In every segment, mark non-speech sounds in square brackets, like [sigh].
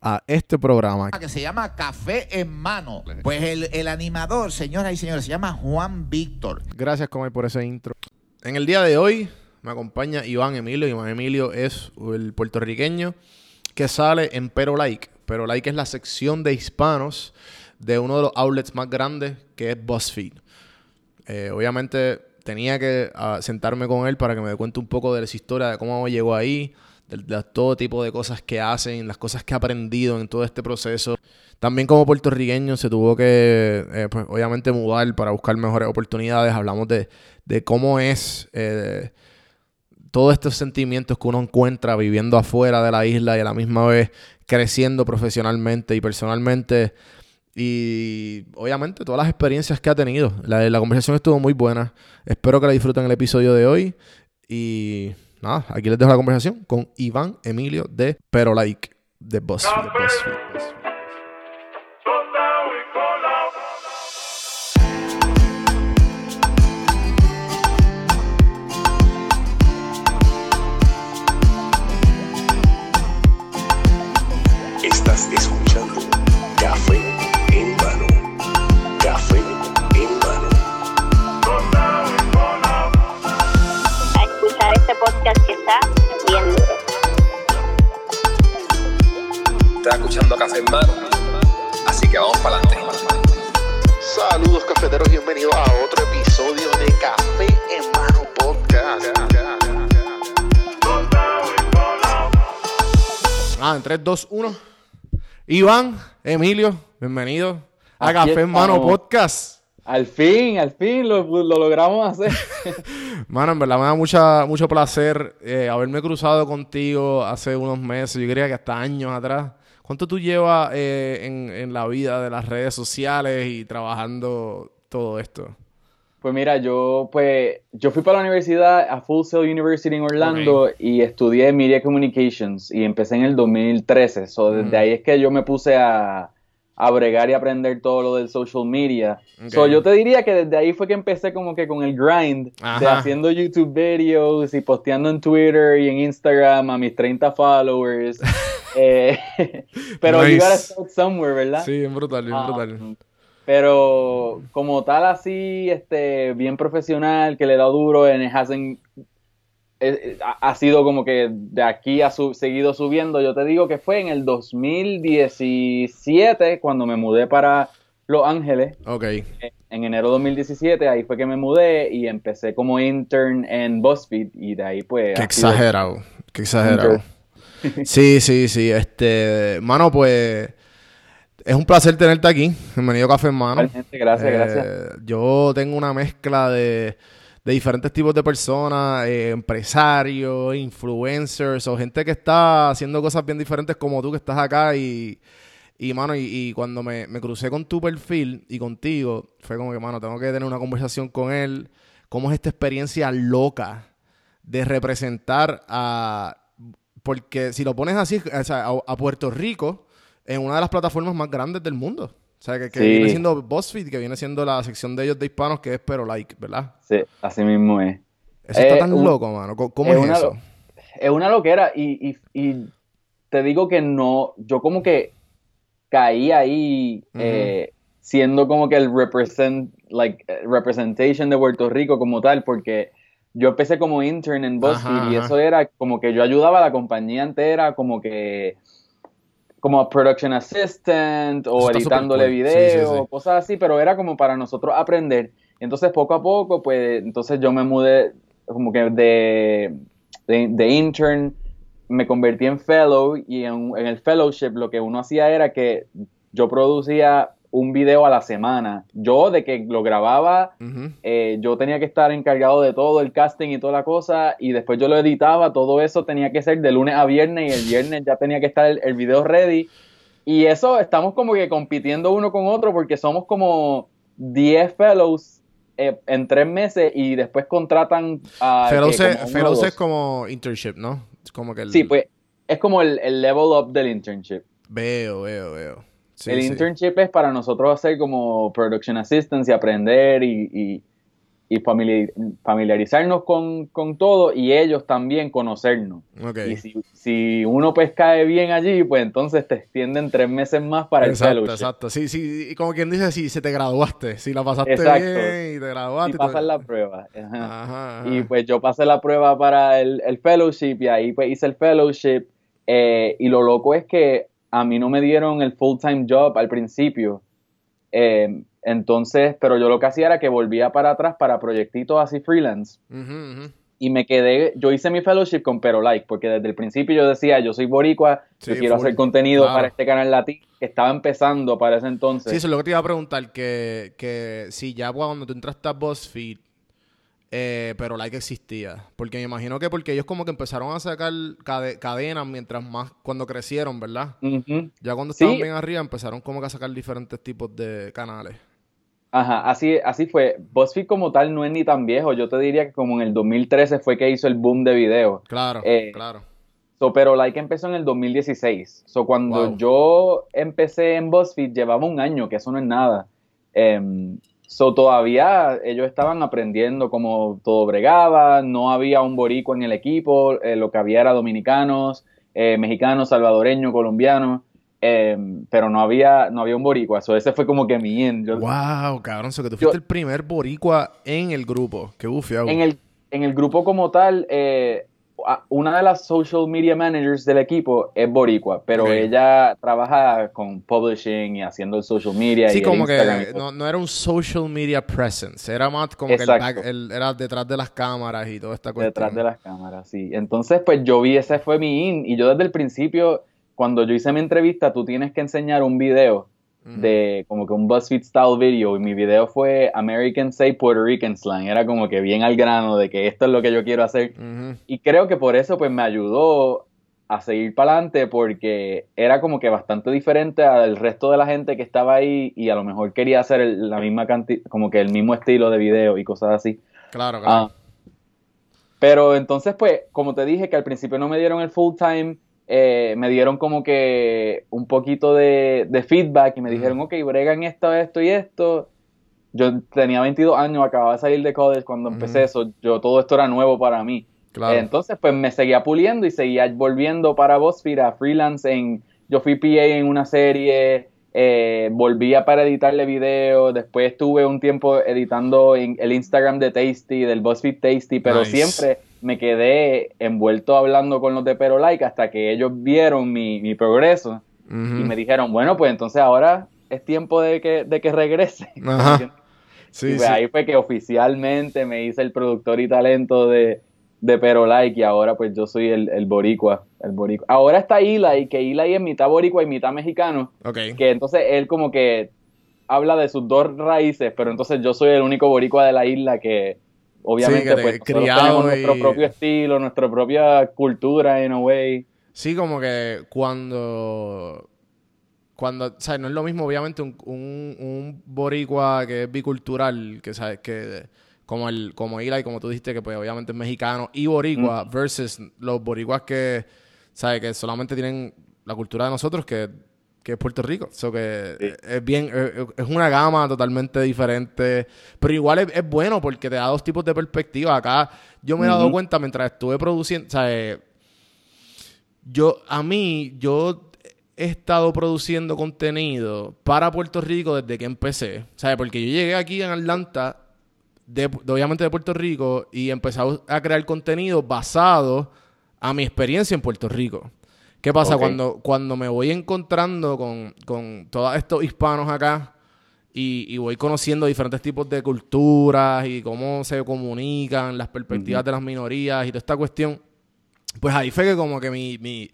a este programa. Que se llama Café en Mano. Pues el, el animador, señoras y señores, se llama Juan Víctor. Gracias, Comay, por ese intro. En el día de hoy me acompaña Iván Emilio. Iván Emilio es el puertorriqueño que sale en Pero Like. Pero Like es la sección de hispanos de uno de los outlets más grandes que es BuzzFeed. Eh, obviamente tenía que uh, sentarme con él para que me dé cuenta un poco de esa historia, de cómo llegó ahí, de, de, todo tipo de cosas que hacen, las cosas que ha aprendido en todo este proceso. También como puertorriqueño se tuvo que, eh, pues, obviamente, mudar para buscar mejores oportunidades. Hablamos de, de cómo es eh, todos estos sentimientos que uno encuentra viviendo afuera de la isla y a la misma vez creciendo profesionalmente y personalmente. Y obviamente todas las experiencias que ha tenido. La, la conversación estuvo muy buena. Espero que la disfruten el episodio de hoy. Y nada, aquí les dejo la conversación con Iván Emilio de Pero Like de BuzzFeed. Estás escuchando Café en mano. Así que vamos para adelante. Saludos cafeteros, bienvenidos a otro episodio de Café en Mano Podcast. Ah, en 3, 2, 1. Iván, Emilio, bienvenidos a Aquí Café en Mano. Podcast. Al fin, al fin lo, lo logramos hacer. [laughs] Mano, en verdad me da mucha, mucho placer eh, haberme cruzado contigo hace unos meses, yo diría que hasta años atrás. ¿Cuánto tú llevas eh, en, en la vida de las redes sociales y trabajando todo esto? Pues mira, yo pues yo fui para la universidad a Full Sail University en Orlando y estudié Media Communications y empecé en el 2013. So, desde Mm. ahí es que yo me puse a, a bregar y aprender todo lo del social media. Ok. So, yo te diría que desde ahí fue que empecé como que con el grind de haciendo YouTube videos y posteando en Twitter y en Instagram a mis 30 followers. [laughs] Eh, [laughs] pero you Nice. gotta start somewhere, ¿verdad? Sí, bien brutal, bien Ah, brutal. Pero como tal así, este, bien profesional, que le da duro en hasn't- eh, eh, ha, sido como que de aquí ha su- seguido subiendo. Yo te digo que fue en el 2017 cuando me mudé para Los Ángeles Ok. en enero de 2017. Ahí fue que me mudé y empecé como intern en BuzzFeed y de ahí pues... Qué exagerado. Qué exagerado. [laughs] Sí, sí, sí. Este, mano, pues es un placer tenerte aquí. Bienvenido a Café Hermano. Gracias, gracias. Yo tengo una mezcla de, de diferentes tipos de personas, eh, empresarios, influencers o gente que está haciendo cosas bien diferentes como tú que estás acá y, y mano, y, y cuando me, me crucé con tu perfil y contigo, fue como que, mano, tengo que tener una conversación con él. ¿Cómo es esta experiencia loca de representar a... Porque si lo pones así, o sea, a, a Puerto Rico en una de las plataformas más grandes del mundo. O sea, que, que Sí. viene siendo BuzzFeed, que viene siendo la sección de ellos de hispanos, que es Pero Like, ¿verdad? Sí, así mismo es. Eso está Eh, tan un- loco, mano. ¿Cómo, es eso? lo- Es una loquera y, y- y te digo que no, yo como que caí ahí eh, siendo como que el represent, like, eh, representation de Puerto Rico como tal, porque yo empecé como intern en BuzzFeed Ajá, y ajá. eso era como que yo ayudaba a la compañía entera como que como production assistant o Eso editándole. Sí, videos, sí, sí. cosas así, pero era como para nosotros aprender. Entonces, poco a poco, pues, entonces yo me mudé como que de, de, de intern, me convertí en fellow y en, en el fellowship lo que uno hacía era que yo producía un video a la semana. Yo, de que lo grababa, eh, yo tenía que estar encargado de todo el casting y toda la cosa, y después yo lo editaba, todo eso tenía que ser de lunes a viernes, y el viernes ya tenía que estar el, el video ready. Y eso estamos como que compitiendo uno con otro porque somos como 10 fellows eh, en tres meses y después contratan a... Fellows, como Fellows es como internship, ¿no? Es como que el... Sí, pues es como el, el level up del internship. Veo, veo, veo. Sí, el sí. internship es para nosotros hacer como production assistance y aprender y, y- y familiar- familiarizarnos con, con todo y ellos también conocernos. Ok. Y si, si uno pues cae bien allí, pues entonces te extienden tres meses más para el fellowship. exacto. Sí, sí, y como quien dice, si se te graduaste, si la pasaste Exacto. bien y te graduaste. Y pasar la prueba. Ajá. Ajá, ajá. Y pues yo pasé la prueba para el, el fellowship y ahí pues hice el fellowship. eh, y lo loco es que a mí no me dieron el full-time job al principio. Eh, entonces, pero yo lo que hacía era que volvía para atrás para proyectitos así freelance. Y me quedé, yo hice mi fellowship con Pero Like, porque desde el principio yo decía, yo soy boricua, yo quiero hacer contenido Claro. para este canal latino, que estaba empezando para ese entonces. Sí, eso es lo que te iba a preguntar, que, que si ya cuando tú entraste a BuzzFeed, eh, pero like existía. Porque me imagino que porque ellos como que empezaron a sacar cade- cadenas mientras más, cuando crecieron, ¿verdad? Ya cuando Sí. estaban bien arriba empezaron como que a sacar diferentes tipos de canales. Ajá, así, así fue. BuzzFeed como tal no es ni tan viejo. Yo te diría que como en el 2013 fue que hizo el boom de video. Claro, Eh, claro. So, pero Like empezó en el 2016. So, cuando Wow. yo empecé en BuzzFeed llevaba un año, que eso no es nada. Em, so, todavía ellos estaban aprendiendo cómo todo bregaba. No había un boricua en el equipo. eh, lo que había era dominicanos, eh, mexicanos, salvadoreños, colombianos. em, pero no había, no había un boricua. So, ese fue como que mi. Yo- Wow, cabrón, so que tú yo- fuiste el primer boricua en el grupo. Qué bufiado. en el, en el grupo como tal, eh, una de las social media managers del equipo es boricua, pero ella trabaja con publishing y haciendo el social media Sí, y como que no, no era un social media presence, era más como que el era detrás de las cámaras y toda esta cuestión. detrás de las cámaras, sí. Entonces, pues yo vi, ese fue mi in, y yo desde el principio, cuando yo hice mi entrevista, tú tienes que enseñar un video. De como que un BuzzFeed style video y mi video fue American Say Puerto Rican Slang, era como que bien al grano de que esto es lo que yo quiero hacer. Y creo que por eso pues me ayudó a seguir para adelante porque era como que bastante diferente al resto de la gente que estaba ahí y a lo mejor quería hacer el- la misma cantidad, como que el mismo estilo de video y cosas así. Claro, claro. Ah, pero entonces pues, como te dije que al principio no me dieron el full time, eh, me dieron como que un poquito de, de feedback y me dijeron, ok, bregan esto, esto y esto. Yo tenía 22 años, acababa de salir de college cuando empecé eso, yo todo esto era nuevo para mí. claro. Entonces, pues me seguía puliendo y seguía volviendo para BuzzFeed a freelance en... Yo fui PA en una serie, eh, volvía para editarle videos, después estuve un tiempo editando en el Instagram de Tasty, del BuzzFeed Tasty, pero Nice. siempre me quedé envuelto hablando con los de Pero Like hasta que ellos vieron mi, mi progreso y me dijeron, bueno, pues entonces ahora es tiempo de que, de que regrese. [laughs] Ajá. Sí, y pues sí. ahí fue que oficialmente me hice el productor y talento de, de Pero Like y ahora pues yo soy el, el boricua, el boricua. Ahora está Eli, que Eli es mitad boricua y mitad mexicano, que entonces él como que habla de sus dos raíces, pero entonces yo soy el único boricua de la isla que obviamente Sí, te- pues nosotros criado tenemos y- nuestro propio estilo, nuestra propia cultura in a way. Sí, como que cuando. Cuando, o sea, no es lo mismo, obviamente, un, un, un boricua que es bicultural, que sabes que como el, como Eli, como tú dijiste, que pues obviamente es mexicano y boricua, versus los boricuas que, sabes, que solamente tienen la cultura de nosotros, que, que es Puerto Rico. So que Sí. es bien, es, es una gama totalmente diferente. Pero igual es, es bueno porque te da dos tipos de perspectiva. Acá yo me he dado cuenta mientras estuve produciendo, ¿sabes? Yo, a mí, yo he estado produciendo contenido para Puerto Rico desde que empecé. ¿Sabes? Porque yo llegué aquí en Atlanta, de, de- obviamente de Puerto Rico, y empecé a- a crear contenido basado a mi experiencia en Puerto Rico. ¿Qué pasa? Cuando, cuando me voy encontrando con, con todos estos hispanos acá y, y voy conociendo diferentes tipos de culturas y cómo se comunican, las perspectivas de las minorías y toda esta cuestión, pues ahí fue que como que mi, mi-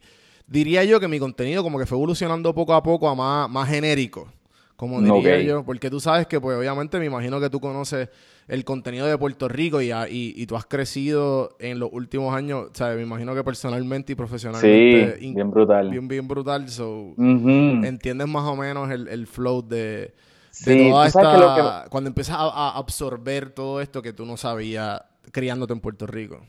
diría yo que mi contenido como que fue evolucionando poco a poco a más, más genérico, como diría yo, porque tú sabes que pues obviamente me imagino que tú conoces el contenido de Puerto Rico y, y, y tú has crecido en los últimos años, o sea, me imagino que personalmente y profesionalmente Sí, bien brutal. bien, bien brutal, so entiendes más o menos el, el flow de, de Sí, toda que lo esta... Cuando empiezas a, a absorber todo esto que tú no sabías criándote en Puerto Rico.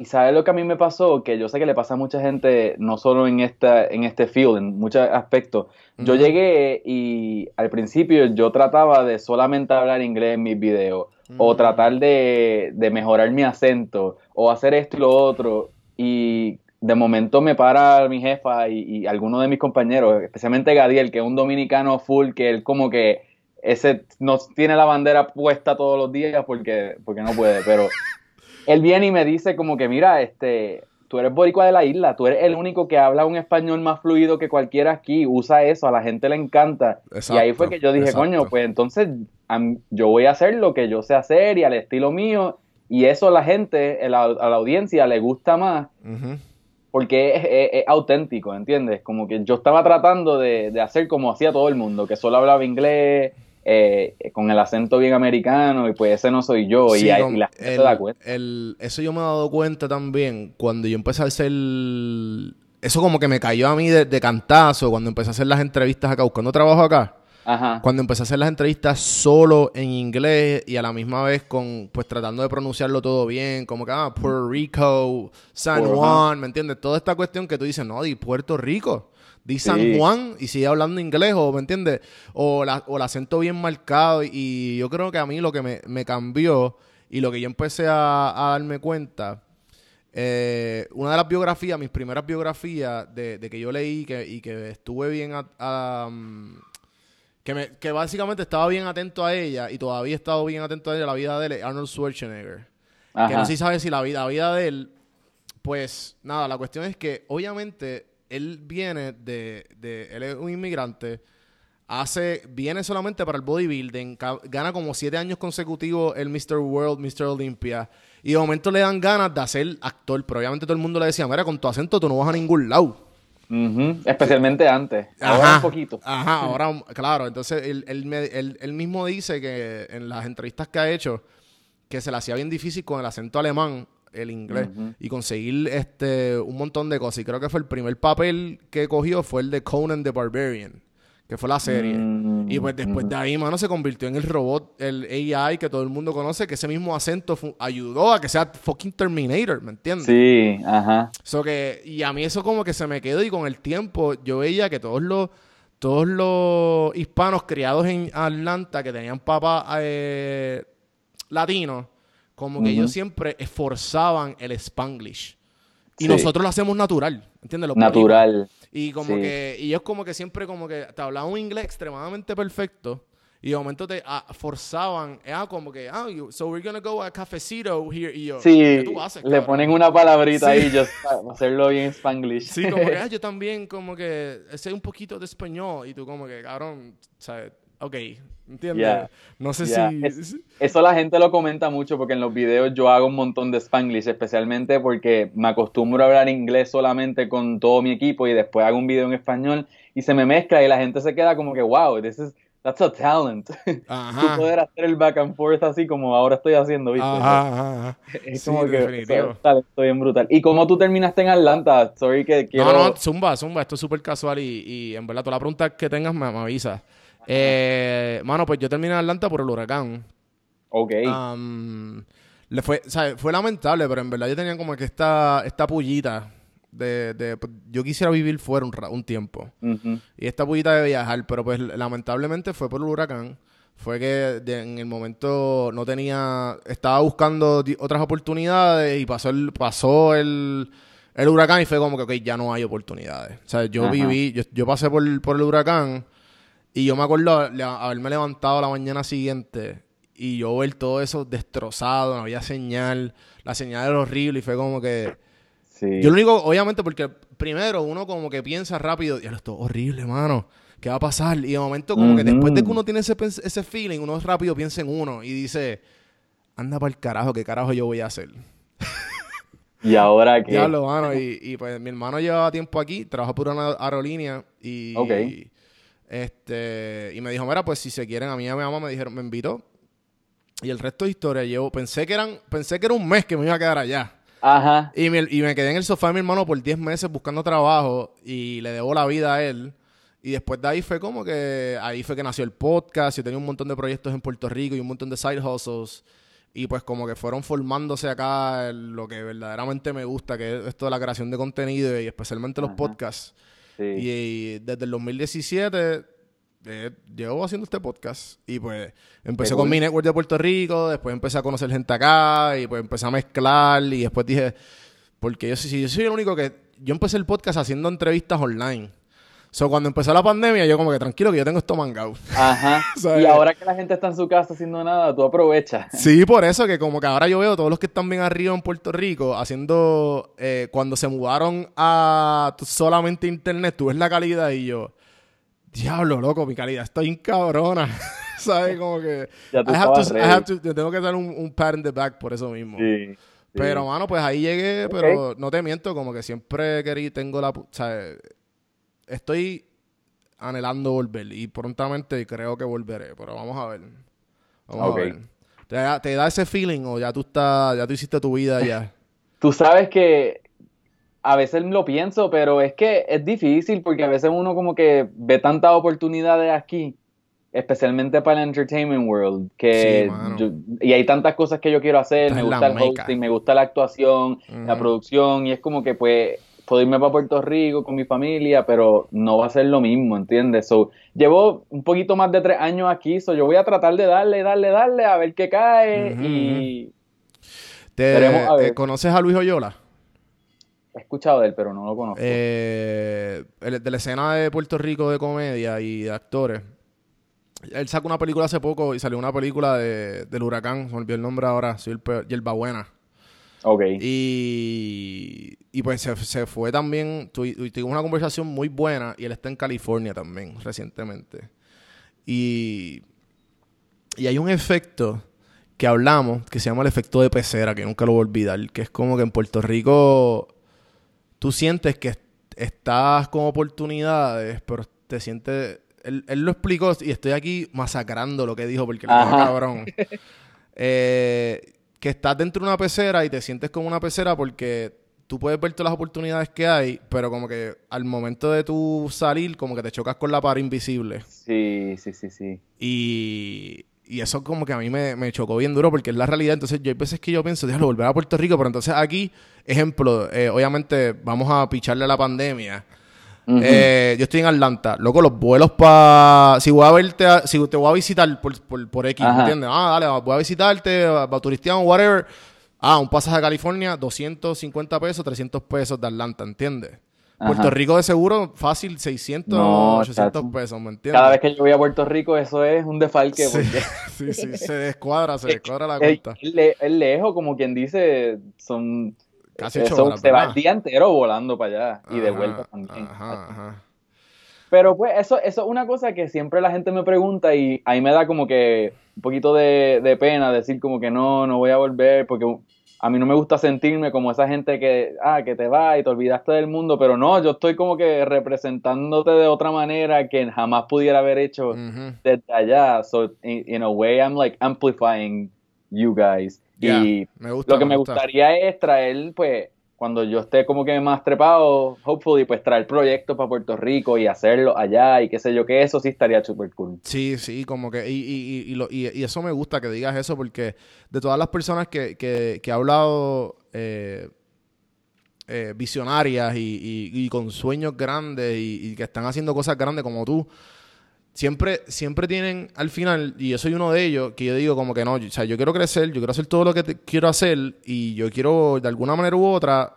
Y sabes lo que a mí me pasó, que yo sé que le pasa a mucha gente, no solo en esta, en este field, en muchos aspectos. Yo llegué y al principio yo trataba de solamente hablar inglés en mis videos, o tratar de, de mejorar mi acento, o hacer esto y lo otro. Y de momento me para mi jefa y, y algunos de mis compañeros, especialmente Gadiel, que es un dominicano full, que él como que ese no tiene la bandera puesta todos los días porque, porque no puede, pero [laughs] él viene y me dice como que, mira, este, tú eres boricua de la isla, tú eres el único que habla un español más fluido que cualquiera aquí, usa eso, a la gente le encanta. y ahí fue que yo dije, exacto. coño, pues entonces yo voy a hacer lo que yo sé hacer y al estilo mío, y eso a la gente, a la, a la audiencia le gusta más porque es, es- es auténtico, ¿entiendes? Como que yo estaba tratando de, de hacer como hacía todo el mundo, que solo hablaba inglés, eh, con el acento bien americano, y pues ese no soy yo, y, ahí- y la gente el- se da cuenta. el- eso yo me he dado cuenta también cuando yo empecé a hacer... Eso como que me cayó a mí de, de cantazo cuando empecé a hacer las entrevistas acá, buscando trabajo acá. Ajá. Cuando empecé a hacer las entrevistas solo en inglés y a la misma vez con, pues tratando de pronunciarlo todo bien, como que, ah, Puerto Rico, San. Juan, ¿me entiendes? Toda esta cuestión que tú dices, no, di Puerto Rico, di San Sí. Juan y sigue hablando inglés, o, ¿me entiendes? O, la- o el acento bien marcado y, y yo creo que a mí lo que me, me cambió y lo que yo empecé a, a darme cuenta, eh, una de las biografías, mis primeras biografías de, de que yo leí que, y que estuve bien a- a, um, que, me, que básicamente estaba bien atento a ella y todavía he estado bien atento a ella, la vida de él, Arnold Schwarzenegger. Que no sé si sabes si la vida, la vida de él, pues nada, la cuestión es que obviamente él viene de, de él es un inmigrante, hace, viene solamente para el bodybuilding, gana como siete años consecutivos el Mr. World, Mr. Olympia, y de momento le dan ganas de hacer actor, pero obviamente todo el mundo le decía, mira, con tu acento tú no vas a ningún lado. Especialmente antes. Ahora un poquito. Ajá, ahora, claro. Entonces, él, él, me- él- él mismo dice que en las entrevistas que ha hecho, que se le hacía bien difícil con el acento alemán, el inglés, y conseguir este un montón de cosas. Y creo que fue el primer papel que cogió fue el de Conan the Barbarian, que fue la serie. Mm, y pues después de ahí, mano, se convirtió en el robot, el AI que todo el mundo conoce, que ese mismo acento ayudó a que sea fucking Terminator, ¿me entiendes? Sí, ajá. So que, y a mí eso como que se me quedó y con el tiempo yo veía que todos los, todos los hispanos criados en Atlanta que tenían papás eh, latinos, como que ellos siempre esforzaban el spanglish. Y Sí. nosotros lo hacemos natural, ¿entiendes? Los Natural. y como Sí. que, y ellos como que siempre como que te hablaban un inglés extremadamente perfecto. Y de momento te ah, forzaban, era como que, ah, you- so we're gonna go a cafecito here. Y yo, Sí, ¿qué tú haces, le cabrón? ponen una palabrita Sí. ahí just para hacerlo bien spanglish. Sí, como que, [laughs] ah, yo también, como que, sé un poquito de español. Y tú como que, cabrón, ¿sabes? Ok, ¿entiendes? Yeah. No sé Yeah. si... Es- Eso la gente lo comenta mucho porque en los videos yo hago un montón de spanglish, especialmente porque me acostumbro a hablar inglés solamente con todo mi equipo y después hago un video en español y se me mezcla y la gente se queda como que, wow, this is, that's a talent. [laughs] Tú Ajá. poder hacer el back and forth así como ahora estoy haciendo, ¿viste? Ajá, ajá, ajá. [laughs] Es Sí, como que definitivo. eso es un talento bien brutal. ¿Y cómo tú terminaste en Atlanta? Sorry que quiero... No, no, zumba, zumba, esto es súper casual y, y en verdad, toda la pregunta que tengas me, me avisas. Eh, mano, pues yo terminé en Atlanta por el huracán. Ok. Le fue, fue lamentable, pero en verdad yo tenía como que esta, esta pullita de, de- pues, yo quisiera vivir fuera un, un tiempo. Y esta pullita de viajar, pero pues lamentablemente fue por el huracán. Fue que de- en el momento no tenía, estaba buscando otras oportunidades y pasó el, pasó el, el huracán y fue como que, ok, ya no hay oportunidades. O sea, yo Ajá. viví, yo, yo pasé por, por el huracán y yo me acuerdo le- haberme levantado la mañana siguiente y yo ver todo eso destrozado, no había señal, la señal era horrible y fue como que... Sí. Yo lo único, obviamente, porque primero uno como que piensa rápido, ya esto es horrible, mano. ¿Qué va a pasar? Y de momento, como que después de que uno tiene ese, ese feeling, uno rápido piensa en uno y dice, anda para el carajo, ¿qué carajo yo voy a hacer? ¿Y ahora qué? Diablo, mano. Y, y, pues mi hermano llevaba tiempo aquí, trabaja por una aerolínea y, Ok. Este, y me dijo, mira, pues si se quieren, a mí y a mi mamá me dijeron, me invitó. Y el resto de historia, yo pensé que eran, pensé que era un mes que me iba a quedar allá. Aja. Y me, y me quedé en el sofá de mi hermano por 10 meses buscando trabajo y le debo la vida a él. Y después de ahí fue como que ahí fue que nació el podcast. Yo tenía un montón de proyectos en Puerto Rico y un montón de side hustles. Y pues como que fueron formándose acá lo que verdaderamente me gusta, que es esto de la creación de contenido y especialmente los Ajá. podcasts. Sí. Y, desde el 2017 eh, llevo haciendo este podcast. Y pues empecé con cool. mi network de Puerto Rico, después empecé a conocer gente acá y pues empecé a mezclar y después dije, porque yo, sí- yo soy el único que... Yo empecé el podcast haciendo entrevistas online. So, cuando empezó la pandemia, yo como que tranquilo que yo tengo esto mangado. Ajá. [laughs] Y ahora que la gente está en su casa haciendo nada, tú aprovechas. Sí, por eso que como que ahora yo veo todos los que están bien arriba en Puerto Rico haciendo, eh, cuando se mudaron a solamente internet, tú ves la calidad y yo, diablo, loco, mi calidad está bien cabrona. [laughs] ¿Sabes? Como que... [laughs] Ya I have to- I have to- yo tengo que dar un, un pat in the back por eso mismo. Sí. sí. Pero, mano, pues ahí llegué, pero no te miento, como que siempre querí, tengo la... O sea, estoy anhelando volver y prontamente creo que volveré, pero vamos a ver. Vamos Ok. a ver. ¿Te da, te da ese feeling o ya tú estás, ya tú hiciste tu vida ya? [laughs] Tú sabes que a veces lo pienso, pero es que es difícil porque a veces uno como que ve tantas oportunidades aquí, especialmente para el entertainment world, que Sí, yo- y hay tantas cosas que yo quiero hacer, Esta me gusta el meca. hosting, me gusta la actuación, la producción y es como que pues puedo irme para Puerto Rico con mi familia, pero no va a ser lo mismo, ¿entiendes? So, llevo un poquito más de tres años aquí, so yo voy a tratar de darle, darle, darle, a ver qué cae y ¿Te, Veremos a ver. eh, ¿Conoces a Luis Oyola? he escuchado de él, pero no lo conozco. Eh, el- de la escena de Puerto Rico de comedia y de actores. Él sacó una película hace poco y salió una película de, del huracán, se me olvidó el nombre ahora, soy el peor, Buena. Ok. Y, y pues se, se fue también, tu- tu- tuvimos una conversación muy buena y él está en California también recientemente. Y, y hay un efecto que hablamos que se llama el efecto de pecera, que nunca lo voy a olvidar, que es como que en Puerto Rico tú sientes que est- estás con oportunidades, pero te sientes... Él, él lo explicó y estoy aquí masacrando lo que dijo porque Ajá. cabrón. [laughs] Eh, que estás dentro de una pecera y te sientes como una pecera porque tú puedes ver todas las oportunidades que hay, pero como que al momento de tú salir, como que te chocas con la pared invisible. Sí, sí, sí, sí. Y, y eso como que a mí me, me chocó bien duro porque es la realidad. Entonces yo hay veces que yo pienso, déjalo volver a Puerto Rico, pero entonces aquí, ejemplo, eh, obviamente vamos a picharle a la pandemia. Eh, yo estoy en Atlanta. Loco, los vuelos para... Si voy a verte, a- si te voy a visitar por, por, por X, Ajá. ¿entiendes? Ah, dale, voy a visitarte, va a turistear, whatever. Ah, un pasaje a California, 250 pesos, 300 pesos de Atlanta, ¿entiendes? Puerto. Rico de seguro fácil 600 No, 800 chacho. pesos, ¿me entiendes? Cada vez que yo voy a Puerto Rico, eso es un desfalque. Sí, Porque [laughs] sí, sí, se descuadra, se [laughs] descuadra la es, cuenta. es le- es lejos, como quien dice, son. Casi eso ocho horas, se va el día entero volando para allá y de Ajá, vuelta también. Ajá, ajá. Pero pues eso, eso es una cosa que siempre la gente me pregunta y ahí me da como que un poquito de, de pena decir como que no, no voy a volver porque a mí no me gusta sentirme como esa gente que, ah, que te va y te olvidaste del mundo, pero no, yo estoy como que representándote de otra manera que jamás pudiera haber hecho desde allá. So, in, in a way, I'm like amplifying you guys. Y me gusta, lo que me gusta. gustaría es traer, pues, cuando yo esté como que más trepado, hopefully, pues traer proyectos para Puerto Rico y hacerlo allá y qué sé yo, que eso sí estaría súper cool. Sí, sí, como que, y, y, y, y lo- y- y eso me gusta que digas eso, porque de todas las personas que, que, que he hablado eh, eh, visionarias y, con sueños grandes y que están haciendo cosas grandes como tú, siempre, siempre tienen al final, y yo soy uno de ellos, que yo digo como que no, o sea, yo quiero crecer, yo quiero hacer todo lo que te- quiero hacer y yo quiero de alguna manera u otra,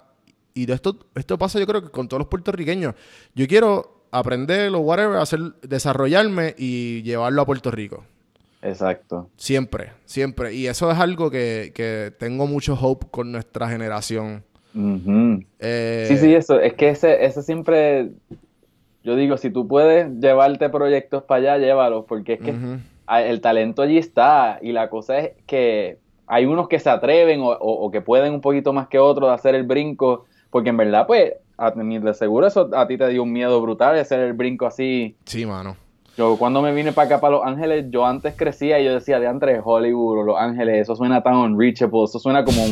y de esto, esto pasa yo creo que con todos los puertorriqueños, yo quiero aprender o whatever, hacer, desarrollarme y llevarlo a Puerto Rico. Exacto. Siempre, siempre. Y eso es algo que, que tengo mucho hope con nuestra generación. Eh, Sí, sí, eso. Es que ese, ese siempre, yo digo, si tú puedes llevarte proyectos para allá, llévalos, porque es que el talento allí está y la cosa es que hay unos que se atreven o, o- o que pueden un poquito más que otros de hacer el brinco, porque en verdad, pues, a mí de seguro eso a ti te dio un miedo brutal de hacer el brinco así. Sí, mano. Yo cuando me vine para acá, para Los Ángeles, yo antes crecía y yo decía, de entre Hollywood o Los Ángeles, eso suena tan unreachable, eso suena como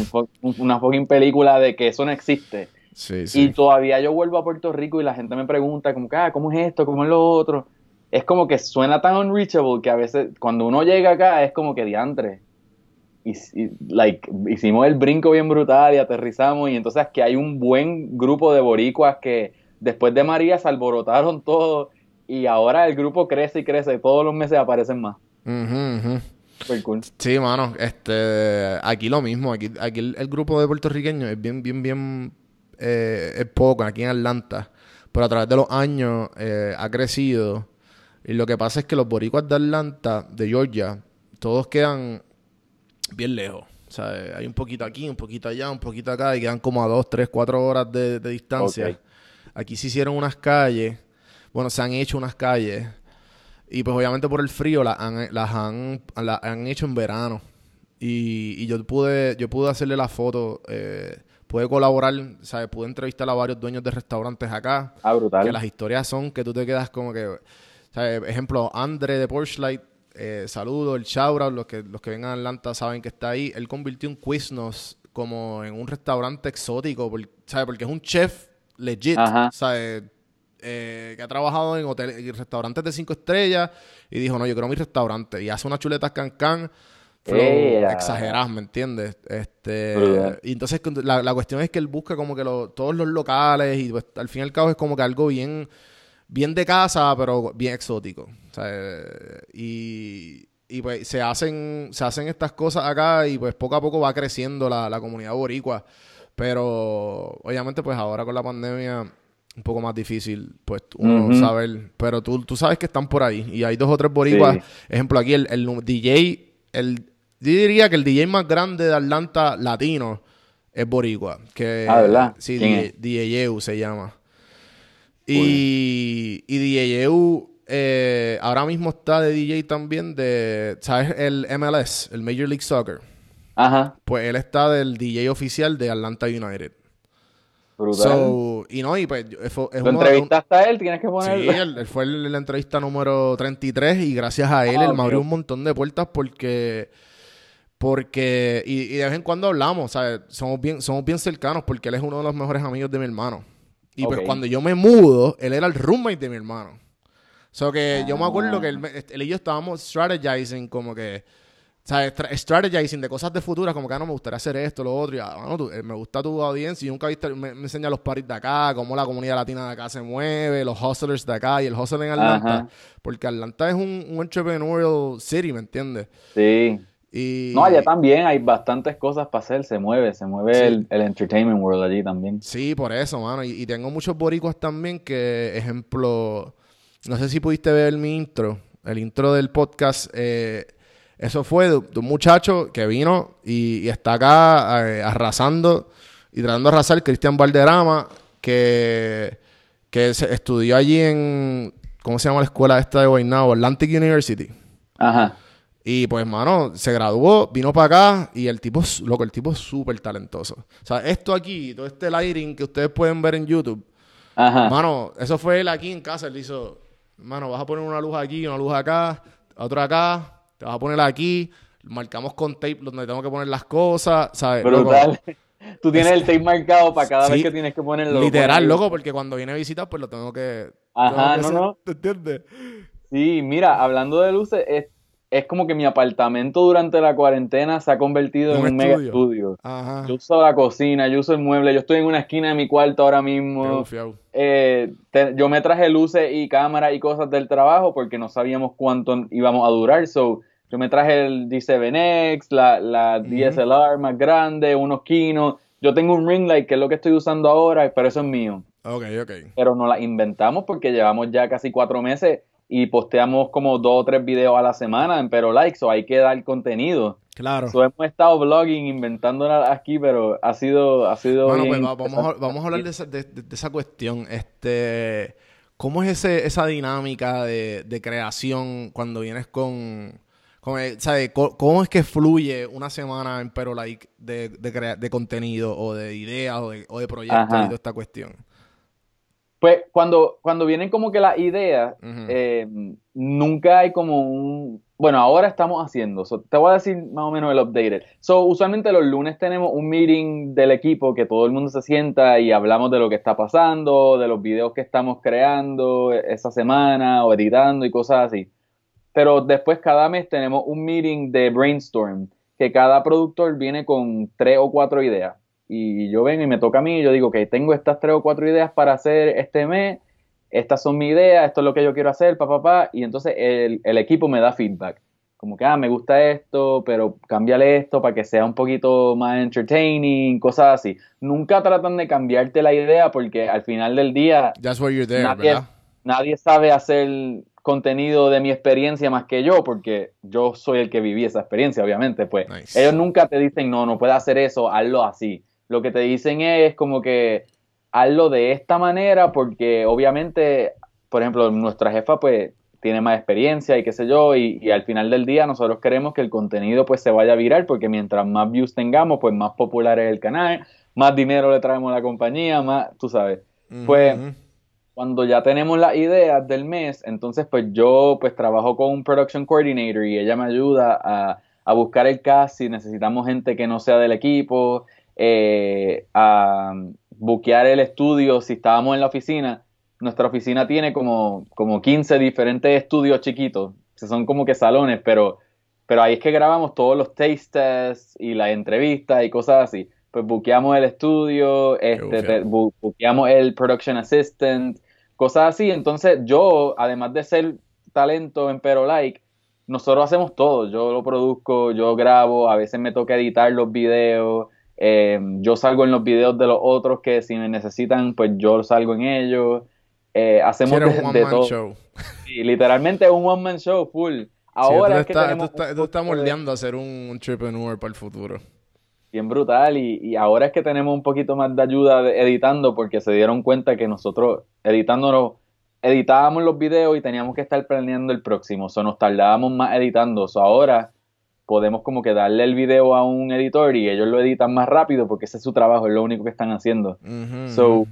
un- una fucking película de que eso no existe. Sí, sí. Y todavía yo vuelvo a Puerto Rico y la gente me pregunta, como que, ah, ¿cómo es esto? ¿Cómo es lo otro? Es como que suena tan unreachable que a veces cuando uno llega acá es como que diantre. Y, y, like, hicimos el brinco bien brutal y aterrizamos y entonces que hay un buen grupo de boricuas que después de María se alborotaron [laughs] todos y ahora el grupo crece y crece, todos los meses aparecen más. Cool. Sí, mano, este, aquí lo mismo, aquí, aquí el, el grupo de puertorriqueños es bien, bien, bien, eh, es poco aquí en Atlanta, pero a través de los años eh, ha crecido y lo que pasa es que los boricuas de Atlanta, de Georgia, todos quedan bien lejos, o sea, eh, hay un poquito aquí, un poquito allá, un poquito acá y quedan como a dos, tres, cuatro horas de, de distancia. Aquí se hicieron unas calles, bueno, se han hecho unas calles y pues obviamente por el frío las han, las han, las han hecho en verano. Y, y yo pude, yo pude hacerle la foto, eh, pude colaborar, ¿sabes? Pude entrevistar a varios dueños de restaurantes acá. Ah, brutal. Que las historias son que tú te quedas como que, ¿sabes? Ejemplo, Andre de Porchlight, eh, saludo, el Shaura, los que, los que vengan a Atlanta saben que está ahí. Él convirtió un Quiznos como en un restaurante exótico, por- ¿sabes? Porque es un chef legit, Ajá. ¿sabes? Eh, que ha trabajado en hoteles y restaurantes de cinco estrellas y dijo, no, yo quiero mi restaurante. Y hace unas chuletas can-can, flow ¿me entiendes? Este, y entonces la, la cuestión es que él busca como que lo- todos los locales y pues, al fin y al cabo es como que algo bien, bien de casa, pero bien exótico. O sea, y, y pues se hacen, se hacen estas cosas acá y pues poco a poco va creciendo la, la comunidad boricua. Pero obviamente pues ahora con la pandemia un poco más difícil pues uno Ujú. saber. Pero tú, tú sabes que están por ahí y hay dos o tres boricuas. Sí. Ejemplo aquí el, el DJ, el, yo diría que el DJ más grande de Atlanta latino es boricua. Que, Ah, ¿verdad? Sí, ¿Quién DJ, se llama. Y, y DJ eh, ahora mismo está de DJ también de, ¿sabes? El MLS, el Major League Soccer. Ajá, Pues él está del DJ oficial de Atlanta United. brutal. So, y no, y pues es, es ¿Lo a él? Tienes que Sí, ponerlo. él, él fue la entrevista número 33 y gracias a él Ah, él me abrió un montón de puertas porque porque y, y de vez en cuando hablamos, ¿sabes? Somos bien somos bien cercanos porque él es uno de los mejores amigos de mi hermano. Y pues cuando yo me mudo, él era el roommate de mi hermano. So que yo me acuerdo que él, Ah. él y yo estábamos strategizing como que ¿sabes? Tra- strategizing de cosas de futuras, como que ah, no me gustaría hacer esto, lo otro. Y, ah, bueno, tú- eh, me gusta tu audiencia. Y nunca viste, me, me enseña los paris de acá, cómo la comunidad latina de acá se mueve, los hustlers de acá y el hustle en Atlanta. Ajá. Porque Atlanta es un, un entrepreneurial city, ¿me entiendes? Sí. Y, No, allá también hay bastantes cosas para hacer, se mueve, se mueve Sí. el, el entertainment world allí también. Sí, por eso, mano. Y, y tengo muchos boricuas también que, ejemplo, no sé si pudiste ver mi intro, el intro del podcast. eh, eso fue de, de un muchacho que vino y, y está acá eh, arrasando y tratando de arrasar, Cristian Valderrama, que, que se estudió allí en, ¿cómo se llama la escuela esta de Guaynabo? Atlantic University. Ajá. Y pues, mano, se graduó, vino para acá y el tipo, es- loco, el tipo es súper talentoso. O sea, esto aquí, todo este lighting que ustedes pueden ver en YouTube, Ajá. mano, eso fue él aquí en casa. Él hizo, mano, vas a poner una luz aquí, una luz acá, otra acá, te vas a poner aquí, marcamos con tape donde tengo que poner las cosas, ¿sabes? Loco, Brutal. [laughs] Tú tienes el tape marcado para cada Sí, vez que tienes que ponerlo. literal, Poner- loco, porque cuando viene a visitar, pues lo tengo que. Ajá, tengo que no, hacer, no. ¿Te entiendes? Sí, mira, hablando de luces, es, es como que mi apartamento durante la cuarentena se ha convertido en Un mega estudio. Ajá. Yo uso la cocina, yo uso el mueble, yo estoy en una esquina de mi cuarto ahora mismo. Eh, te- yo me traje luces y cámaras y cosas del trabajo porque no sabíamos cuánto íbamos a durar. So, yo me traje el D7X, la, la DSLR más grande, unos Kino. Yo tengo un ring light que es lo que estoy usando ahora, pero eso es mío. Ok, ok. Pero nos la inventamos porque llevamos ya casi cuatro meses y posteamos como dos o tres videos a la semana en Pero Like, so hay que dar contenido. Claro. So, hemos estado vlogging, inventándola aquí, pero ha sido, ha sido Bueno, bien pues va- vamos, a, vamos a hablar de esa, de- de- de esa cuestión. Este, ¿Cómo es ese, esa dinámica de, de creación cuando vienes con... con el- ¿sabes? Co- ¿Cómo es que fluye una semana en Pero Like de, de, crea- de contenido o de ideas o de, o de proyectos Ajá. y toda esta cuestión? Pues cuando, cuando vienen como que las ideas, eh, nunca hay como un... Bueno, ahora estamos haciendo, so, te voy a decir más o menos el updated. So, usualmente los lunes tenemos un meeting del equipo que todo el mundo se sienta y hablamos de lo que está pasando, de los videos que estamos creando esa semana o editando y cosas así. Pero después cada mes tenemos un meeting de brainstorm, que cada productor viene con tres o cuatro ideas. Y yo vengo y me toca a mí y yo digo, que tengo estas tres o cuatro ideas para hacer este mes, estas son mis ideas, esto es lo que yo quiero hacer, papá, papá. Y entonces el, el equipo me da feedback. Como que, ah, me gusta esto, pero cámbiale esto para que sea un poquito más entertaining, cosas así. Nunca tratan de cambiarte la idea porque al final del día That's why you're there, nadie, ¿verdad? nadie sabe hacer contenido de mi experiencia más que yo, porque yo soy el que viví esa experiencia, obviamente. Pues Nice. ellos nunca te dicen, no, no puedes hacer eso, hazlo así. Lo que te dicen es como que hazlo de esta manera, porque obviamente, por ejemplo, nuestra jefa, pues tiene más experiencia y qué sé yo, y, y al final del día nosotros queremos que el contenido pues se vaya a viral, porque mientras más views tengamos, pues más popular es el canal, más dinero le traemos a la compañía, más, tú sabes. Pues cuando ya tenemos las ideas del mes, entonces pues yo pues trabajo con un production coordinator y ella me ayuda a, a buscar el cast si necesitamos gente que no sea del equipo, eh, a buquear el estudio si estábamos en la oficina. Nuestra oficina tiene como, como 15 diferentes estudios chiquitos, que son como que salones, pero, pero ahí es que grabamos todos los taste tests y las entrevistas y cosas así. Pues buqueamos el estudio, este, bufiado. te- bu- buqueamos el production assistant, cosas así. Entonces yo, además de ser talento en Pero Like, nosotros hacemos todo. Yo lo produzco, yo grabo, a veces me toca editar los videos, eh, yo salgo en los videos de los otros que si me necesitan, pues yo salgo en ellos. Eh, hacemos Sí, de, un de todo. show. Sí, literalmente un one man show full. Sí, Ahora esto es que está, tenemos está, un esto está de- moldeando a ser un, un entrepreneur para el futuro. bien brutal y, y ahora es que tenemos un poquito más de ayuda de- editando porque se dieron cuenta que nosotros editándonos editábamos los videos y teníamos que estar planeando el próximo, o nos tardábamos más editando, so ahora podemos como que darle el video a un editor y ellos lo editan más rápido porque ese es su trabajo, es lo único que están haciendo. So,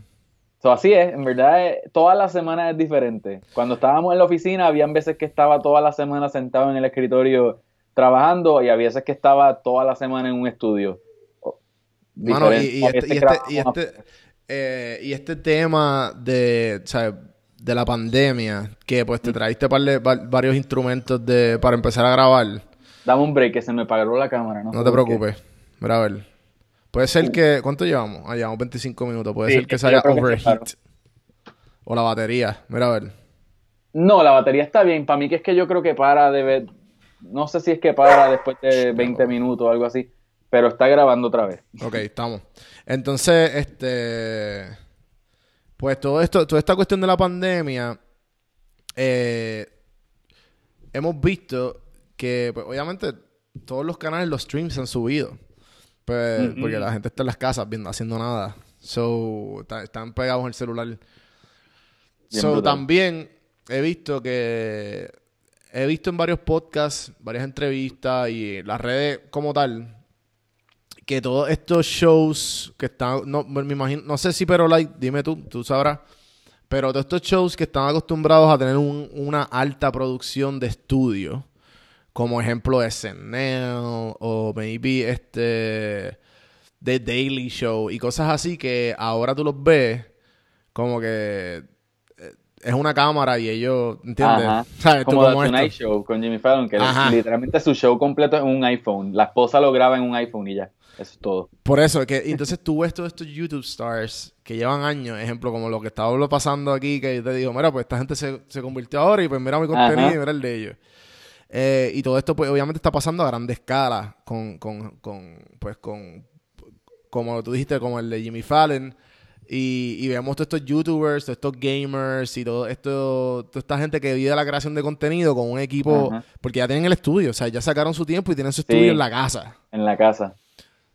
so así es, en verdad eh, todas las semanas es diferente. Cuando estábamos en la oficina, habían veces que estaba toda la semana sentado en el escritorio trabajando y había veces que estaba toda la semana en un estudio. Mano, y, este, veces y, este, y, grabábamos- este, eh, y este tema de, ¿sabes? de la pandemia, que pues Mm. te trajiste par de- va- varios instrumentos de, para empezar a grabar, Dame un break que se me paró la cámara. No, no te preocupes. Mira, a ver. Puede ser que... ¿Cuánto llevamos? Ah, llevamos 25 minutos. Puede Sí, ser que se overheat. O la batería. Mira, a ver. No, la batería está bien. Para mí que es que yo creo que para de ver... no sé si es que para después de 20 minutos o algo así, pero está grabando otra vez. Ok, estamos. Entonces, este. Pues todo esto, toda esta cuestión de la pandemia, eh, hemos visto que, pues, obviamente, todos los canales, los streams se han subido. Pues. Porque la gente está en las casas viendo, haciendo nada. So, están pegados en el celular. Bien so, brutal. también he visto que. He visto en varios podcasts, varias entrevistas y las redes como tal, que todos estos shows que están, no, me imagino, no sé si pero like, dime tú, tú sabrás, pero todos estos shows que están acostumbrados a tener un- una alta producción de estudio, como ejemplo SNL o maybe este The Daily Show y cosas así que ahora tú los ves como que eh, es una cámara y ellos, ¿entiendes? Ajá. [laughs] ¿Sabes? Como The. Tonight Show con Jimmy Fallon, que Ajá. literalmente su show completo es un iPhone. La esposa lo graba en un iPhone y ya. Eso es todo. Por eso, que entonces tú ves todos estos YouTube stars que llevan años, ejemplo, como lo que estaba pasando aquí, que yo te digo, mira, pues esta gente se, se convirtió ahora y pues mira mi contenido Ajá. y mira el de ellos. Eh, y todo esto, pues, obviamente está pasando a grande escala con, con, con, pues, con, como tú dijiste, como el de Jimmy Fallon. Y, y vemos todos estos YouTubers, todos estos gamers y todo esto, toda esta gente que vive la creación de contenido con un equipo, Ajá. porque ya tienen el estudio, o sea, ya sacaron su tiempo y tienen su Sí. estudio en la casa. En la casa.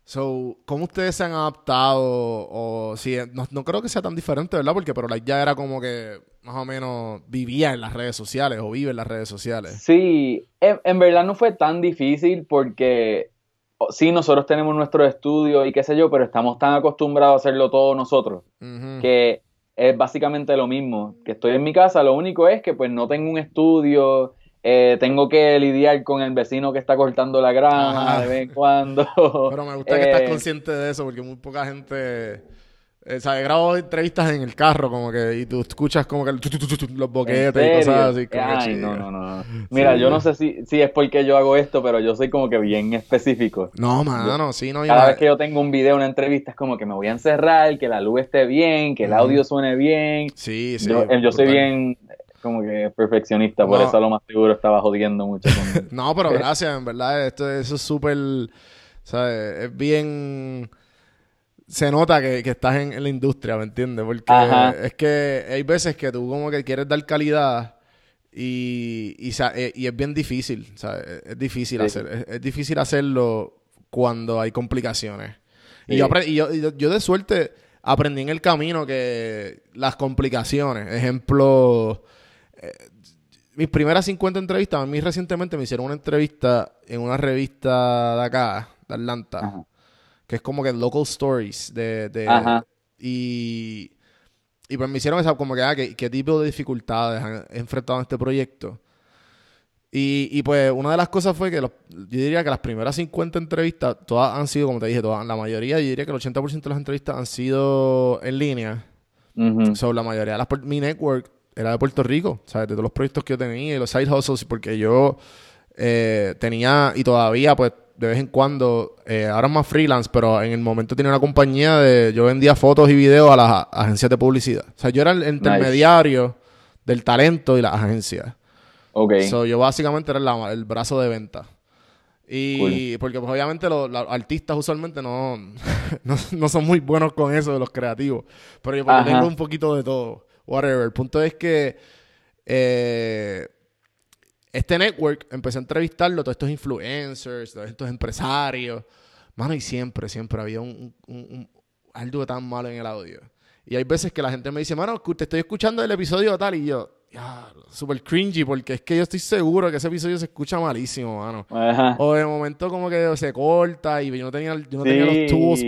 So, ¿cómo ustedes se han adaptado? O si no, no creo que sea tan diferente, ¿verdad? Porque pero like ya era como que más o menos vivía en las redes sociales o vive en las redes sociales. Sí, en, en verdad no fue tan difícil porque sí, nosotros tenemos nuestro estudio y qué sé yo, pero estamos tan acostumbrados a hacerlo todos nosotros que es básicamente lo mismo. Que estoy en mi casa, lo único es que pues no tengo un estudio, eh, tengo que lidiar con el vecino que está cortando la grama Ajá. de vez en cuando. [laughs] Pero me gusta que estás Eh, consciente de eso porque muy poca gente... Eh, o sea, he grabado entrevistas en el carro como que y tú escuchas como que el tu, tu, tu, tu, tu, los ¿En boquetes y cosas así. Como Ay, no, no, no. Mira, yo no sé si, si es porque yo hago esto, pero yo soy como que bien específico. No, mano, sí, no. Cada vez que yo tengo un video, una entrevista, es como que me voy a encerrar, que la luz esté bien, que el audio suene bien. Sí, sí. yo, yo soy bien como que perfeccionista, por No. eso a lo más seguro estaba jodiendo mucho con... [laughs] No, pero gracias, en verdad, esto, eso es súper, ¿sabes? Es bien... Se nota que, que estás en, en la industria, ¿me entiendes? Porque Ajá. es que hay veces que tú como que quieres dar calidad y, y, eh, y es bien difícil, ¿sabes? Es- Es difícil Sí. hacer, es, es difícil hacerlo cuando hay complicaciones. Yo, y yo, y yo- yo de suerte aprendí en el camino que las complicaciones, ejemplo, mis primeras 50 entrevistas, a mí recientemente me hicieron una entrevista en una revista de acá, de Atlanta, Ajá. que es como que Local Stories de... de- Ajá. y, y pues me hicieron esa como que, ah, ¿qué, qué tipo de dificultades han enfrentado en este proyecto? Y, y pues una de las cosas fue que los- yo diría que las primeras 50 entrevistas, todas han sido, como te dije, todas, la mayoría, yo diría que el 80% de las entrevistas han sido en línea. Ujú. So, la mayoría de las... Mi network era de Puerto Rico, ¿sabes? De todos los proyectos que yo tenía y los side hustles, porque yo eh, tenía y todavía, pues, de vez en cuando, eh, ahora más freelance, pero en el momento tenía una compañía de... Yo vendía fotos y videos a las a- agencias de publicidad. O sea, yo era el intermediario del talento y las agencias. Ok. So, yo básicamente era la- el brazo de venta. Y porque pues obviamente los, los artistas usualmente no, [laughs] no, no son muy buenos con eso de los creativos. Pero yo, Ajá. tengo un poquito de todo. Whatever. El punto es que eh, este network empecé a entrevistarlo, todos estos influencers, todos estos empresarios. Mano, y siempre, siempre había un, un- un- algo tan malo en el audio. Y hay veces que la gente me dice, mano, te estoy escuchando el episodio tal, y yo, ya, súper cringy, porque es que yo estoy seguro que ese episodio se escucha malísimo, mano. Ajá. O de momento como que se corta y yo no tenía, yo no tenía los tools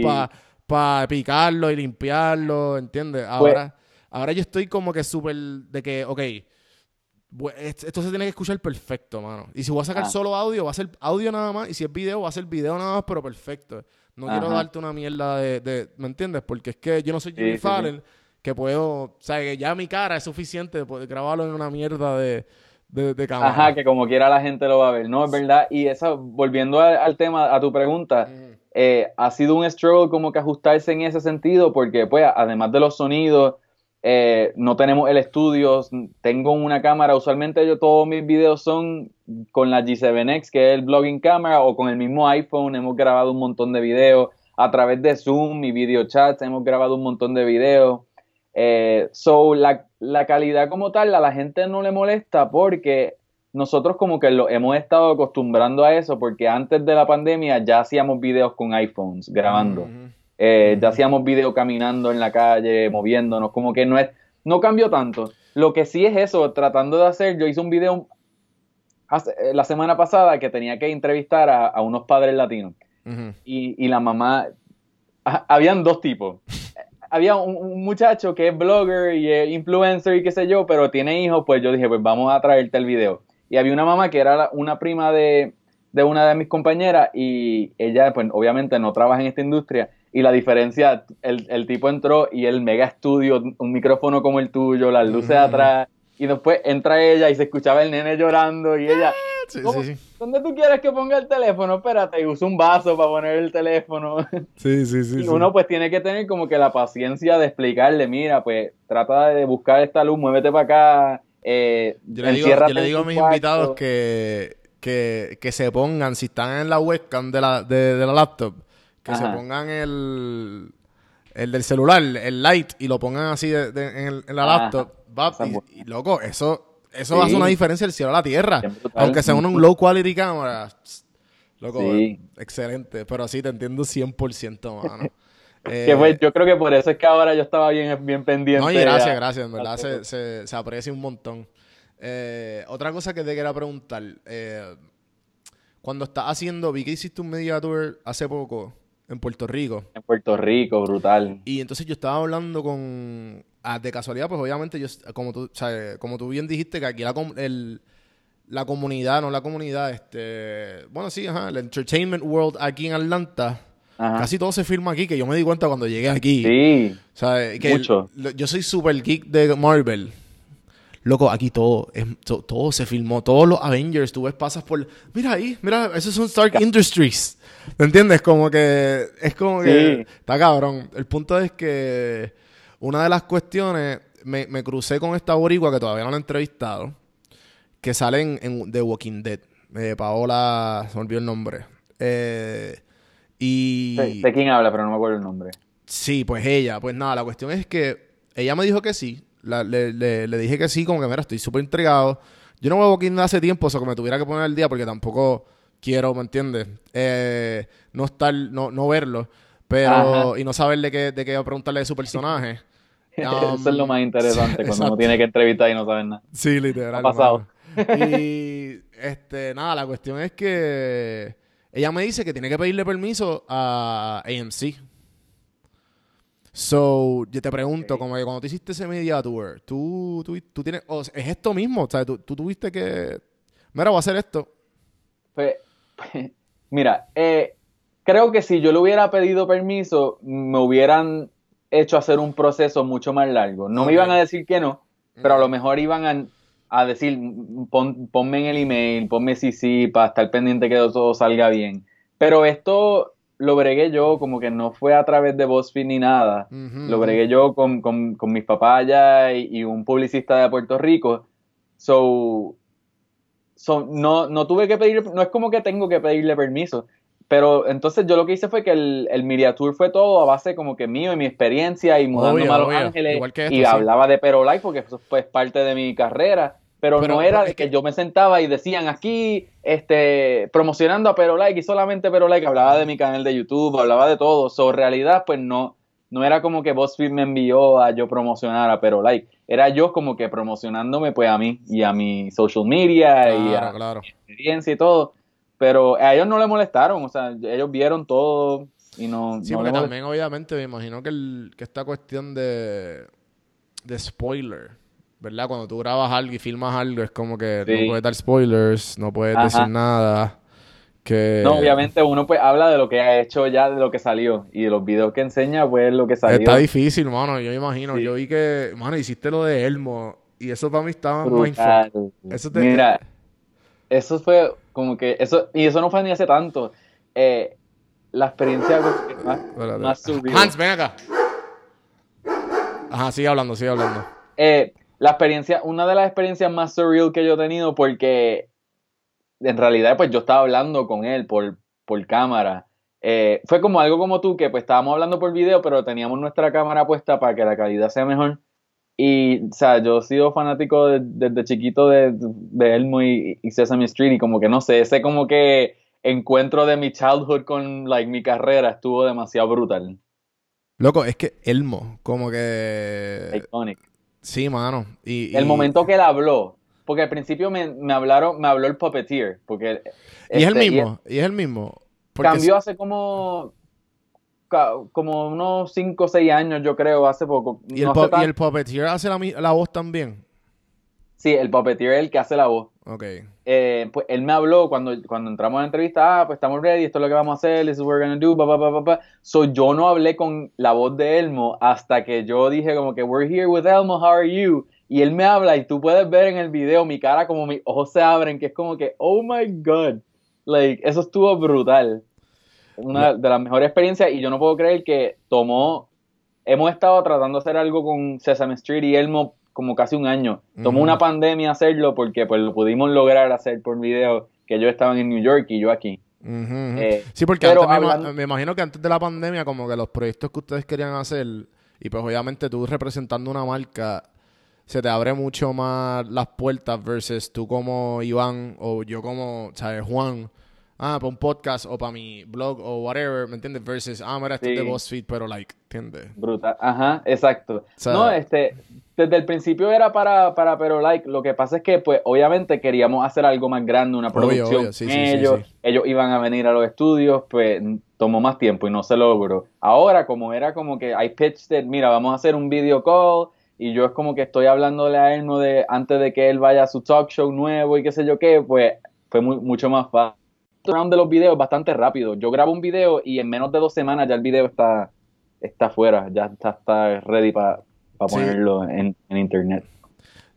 para picarlo y limpiarlo, ¿entiendes? Ahora, ahora yo estoy como que súper de que, ok, esto se tiene que escuchar perfecto, mano. Y si voy a sacar Ah. solo audio, va a ser audio nada más. Y si es video, va a ser video nada más, pero perfecto. No quiero darte una mierda de, de- ¿me entiendes? Porque es que yo no soy Sí, Jimmy sí, sí. Fallon, que puedo, o sea, que ya mi cara es suficiente de poder grabarlo en una mierda de, de, de cámara. Ajá, que como quiera la gente lo va a ver, ¿no? Es verdad. Y esa, volviendo al, al tema, a tu pregunta, eh, ha sido un struggle como que ajustarse en ese sentido, porque pues además de los sonidos, eh, no tenemos el estudio, tengo una cámara, usualmente yo todos mis videos son con la G7X, que es el blogging camera, o con el mismo iPhone, hemos grabado un montón de videos, a través de Zoom y video chats hemos grabado un montón de videos. Eh, so, la, la calidad como tal a la gente no le molesta porque nosotros como que lo hemos estado acostumbrando a eso porque antes de la pandemia ya hacíamos videos con iPhones grabando. Eh, ya hacíamos video caminando en la calle, moviéndonos, como que no es, no cambió tanto. Lo que sí es eso, tratando de hacer, yo hice un video hace- eh, la semana pasada que tenía que entrevistar a, a unos padres latinos y, y la mamá, ha- habían dos tipos. [laughs] Había un, un muchacho que es blogger y es influencer y qué sé yo, pero tiene hijos, pues yo dije, pues vamos a traerte el video. Y había una mamá que era la- una prima de, de una de mis compañeras y ella, pues obviamente no trabaja en esta industria. Y la diferencia, el, el tipo entró y el mega estudio, un micrófono como el tuyo, las luces Ujú. atrás. Y después entra ella y se escuchaba el nene llorando y ella, Sí, ¿Cómo? sí. ¿dónde tú quieres que ponga el teléfono? Espérate, y usa un vaso para poner el teléfono. Sí, sí, sí. [laughs] y sí. uno pues tiene que tener como que la paciencia de explicarle, mira, pues trata de buscar esta luz, muévete para acá. Eh, Yo le digo, enciérrate yo le en digo a mis cuarto. invitados que, que, que se pongan, si están en la webcam de la, de, de la laptop, que se pongan el, el del celular, el light, y lo pongan así de- de- en, el- en la Ajá. laptop. va, y, loco, eso, eso Sí. hace una diferencia del cielo a la tierra. Aunque sea un, un low quality cámara. Loco, Sí. excelente. Pero sí, te entiendo 100%, mano. Eh, [laughs] Que pues, yo creo que por eso es que ahora yo estaba bien, bien pendiente. no, y gracias, a- gracias. En verdad se, se aprecia un montón. Eh, otra cosa que te quería preguntar. eh, cuando estás haciendo, vi que hiciste un media tour hace poco en Puerto Rico. En Puerto Rico, brutal. Y entonces yo estaba hablando con... ah, de casualidad, pues obviamente yo, como tú, o sea, como tú bien dijiste, que aquí la, com- el- la comunidad, no la comunidad, este... Bueno, sí, ajá, el entertainment world aquí en Atlanta, Ajá. casi todo se firma aquí, que yo me di cuenta cuando llegué aquí. Sí, O sea, que Mucho. el- yo soy super geek de Marvel. Loco, aquí todo, es- to- todo se filmó. Todos los Avengers, tú ves, pasas por... Mira ahí, mira, esos son Stark Industries. ¿Me entiendes? Como que... Es como que... Está cabrón. El punto es que... Una de las cuestiones... Me, me crucé con esta boricua que todavía no la he entrevistado. Que sale en, en The Walking Dead. Eh, Paola... Se me olvidó el nombre. Eh, y... sé, sé quién habla, pero no me acuerdo el nombre. Sí, pues ella. Pues nada, la cuestión es que ella me dijo que sí. La- le, le- le dije que sí, como que mira, estoy súper intrigado. Yo no vuelvo aquí hace tiempo, o sea, que me tuviera que poner al día porque tampoco quiero, ¿me entiendes? Eh, no estar, no, no verlo. Pero, Ajá. y no saber de qué, de qué preguntarle de su personaje. [laughs] Eso es lo más interesante [laughs] cuando uno tiene que entrevistar y no sabe nada. Sí, literal. Ha pasado. mano. [laughs] Y este, nada, la cuestión es que ella me dice que tiene que pedirle permiso a AMC. So, yo te pregunto, como que cuando tú hiciste ese media tour, tú, tú, tú tienes, o sea, es esto mismo, o sea, tú, tú tuviste que, mira, voy a hacer esto. Pues, pues, mira, eh, creo que si yo le hubiera pedido permiso, me hubieran hecho hacer un proceso mucho más largo. No me iban a decir que no, pero a lo mejor iban a, a decir, pon- ponme en el email, ponme sí, sí, para estar pendiente que todo salga bien. Pero esto lo bregué yo, como que no fue a través de BuzzFeed ni nada. Lo bregué yo con, con- con mis papás allá y, y un publicista de Puerto Rico. So, so, no, no tuve que pedir, no es como que tengo que pedirle permiso. Pero entonces yo lo que hice fue que el, el Media Tour fue todo a base como que mío y mi experiencia y mudándome Obvio, a Los obvio. Ángeles esto, y sí. hablaba de Pero Life porque eso fue parte de mi carrera. Pero, Pero- no era de es que, que- yo me sentaba y decían aquí, este, promocionando a Pero Like y solamente Pero Like, hablaba de mi canal de YouTube, hablaba de todo. So, en realidad, pues no, no era como que BuzzFeed me envió a yo promocionar a Pero Like. Era yo como que promocionándome pues a mí y a mi social media y a Claro, mi experiencia y todo. Pero a ellos no les molestaron, o sea, ellos vieron todo y no, Sí, no porque también, obviamente, me imagino que, el, que esta cuestión de, de spoiler, ¿verdad? Cuando tú grabas algo y filmas algo, es como que Sí. no puedes dar spoilers, no puedes Ajá. decir nada. Que... No, obviamente uno pues habla de lo que ha hecho ya, de lo que salió. Y de los videos que enseña, pues lo que salió. Está difícil, mano. Yo me imagino. Sí. Yo vi que, mano, hiciste lo de Elmo. Y eso para mí estaba Brutal. mindfuck. Eso te- Mira, eso fue como que, eso, y eso no fue ni hace tanto. Eh, la experiencia más, más surreal. Hans, ven acá. Ajá, sigue hablando, sigue hablando. Eh, la experiencia, una de las experiencias más surreal que yo he tenido, porque en realidad, pues yo estaba hablando con él por, por cámara. Eh, fue como algo como tú, que pues estábamos hablando por video, pero teníamos nuestra cámara puesta para que la calidad sea mejor. Y, o sea, yo he sido fanático de- desde chiquito de, de Elmo y, y Sesame Street, y como que no sé, ese como que encuentro de mi childhood con like, mi carrera estuvo demasiado brutal. Loco, es que Elmo, como que... Iconic. Sí, mano. Y, El y- momento que él habló, porque al principio me, me hablaron, me habló el puppeteer, porque Y es el este, mismo, y es el mismo. Porque cambió hace como como unos 5 o 6 años, yo creo, hace poco. Y el, No pu- hace tan- y el puppeteer hace la, la voz también. Sí, el puppeteer es el que hace la voz. Ok. Eh, pues él me habló cuando, cuando entramos a la entrevista, ah, pues estamos ready, esto es lo que vamos a hacer, this is what we're gonna do, pa, pa, pa, pa, pa. So yo no hablé con la voz de Elmo hasta que yo dije como que we're here with Elmo, how are you? Y él me habla y tú puedes ver en el video mi cara como mis ojos se abren, que es como que, oh my god, like, eso estuvo brutal. Una de las mejores experiencias y yo no puedo creer que tomó, hemos estado tratando de hacer algo con Sesame Street y Elmo como casi un año. Tomó una pandemia hacerlo porque pues lo pudimos lograr hacer por video que ellos estaban en New York y yo aquí. Eh, sí, porque antes hablando- me imagino que antes de la pandemia, como que los proyectos que ustedes querían hacer, y pues obviamente tú representando una marca, se te abre mucho más las puertas versus tú como Iván o yo como, ¿sabes? Juan. Ah, para un podcast o para mi blog o whatever, ¿me entiendes? Versus, ah, mira, esto es de Sí. BuzzFeed, pero like, ¿entiendes? Brutal. Ajá, exacto. sea- no, este, desde el principio era para, para Pero Like. Lo que pasa es que, pues, obviamente queríamos hacer algo más grande, una Obvio, producción obvio, sí, con sí, sí, ellos. sí. Ellos iban a venir a los estudios, pues, tomó más tiempo y no se logró. Ahora, como era como que I pitched it, mira, vamos a hacer un video call. Y yo es como que estoy hablándole a él ¿no? de antes de que él vaya a su talk show nuevo y qué sé yo qué, pues fue muy- mucho más fácil. Round de los videos bastante rápido. Yo grabo un video y en menos de dos semanas ya el video está, está fuera, ya está, está ready para Sí. ponerlo en, en internet.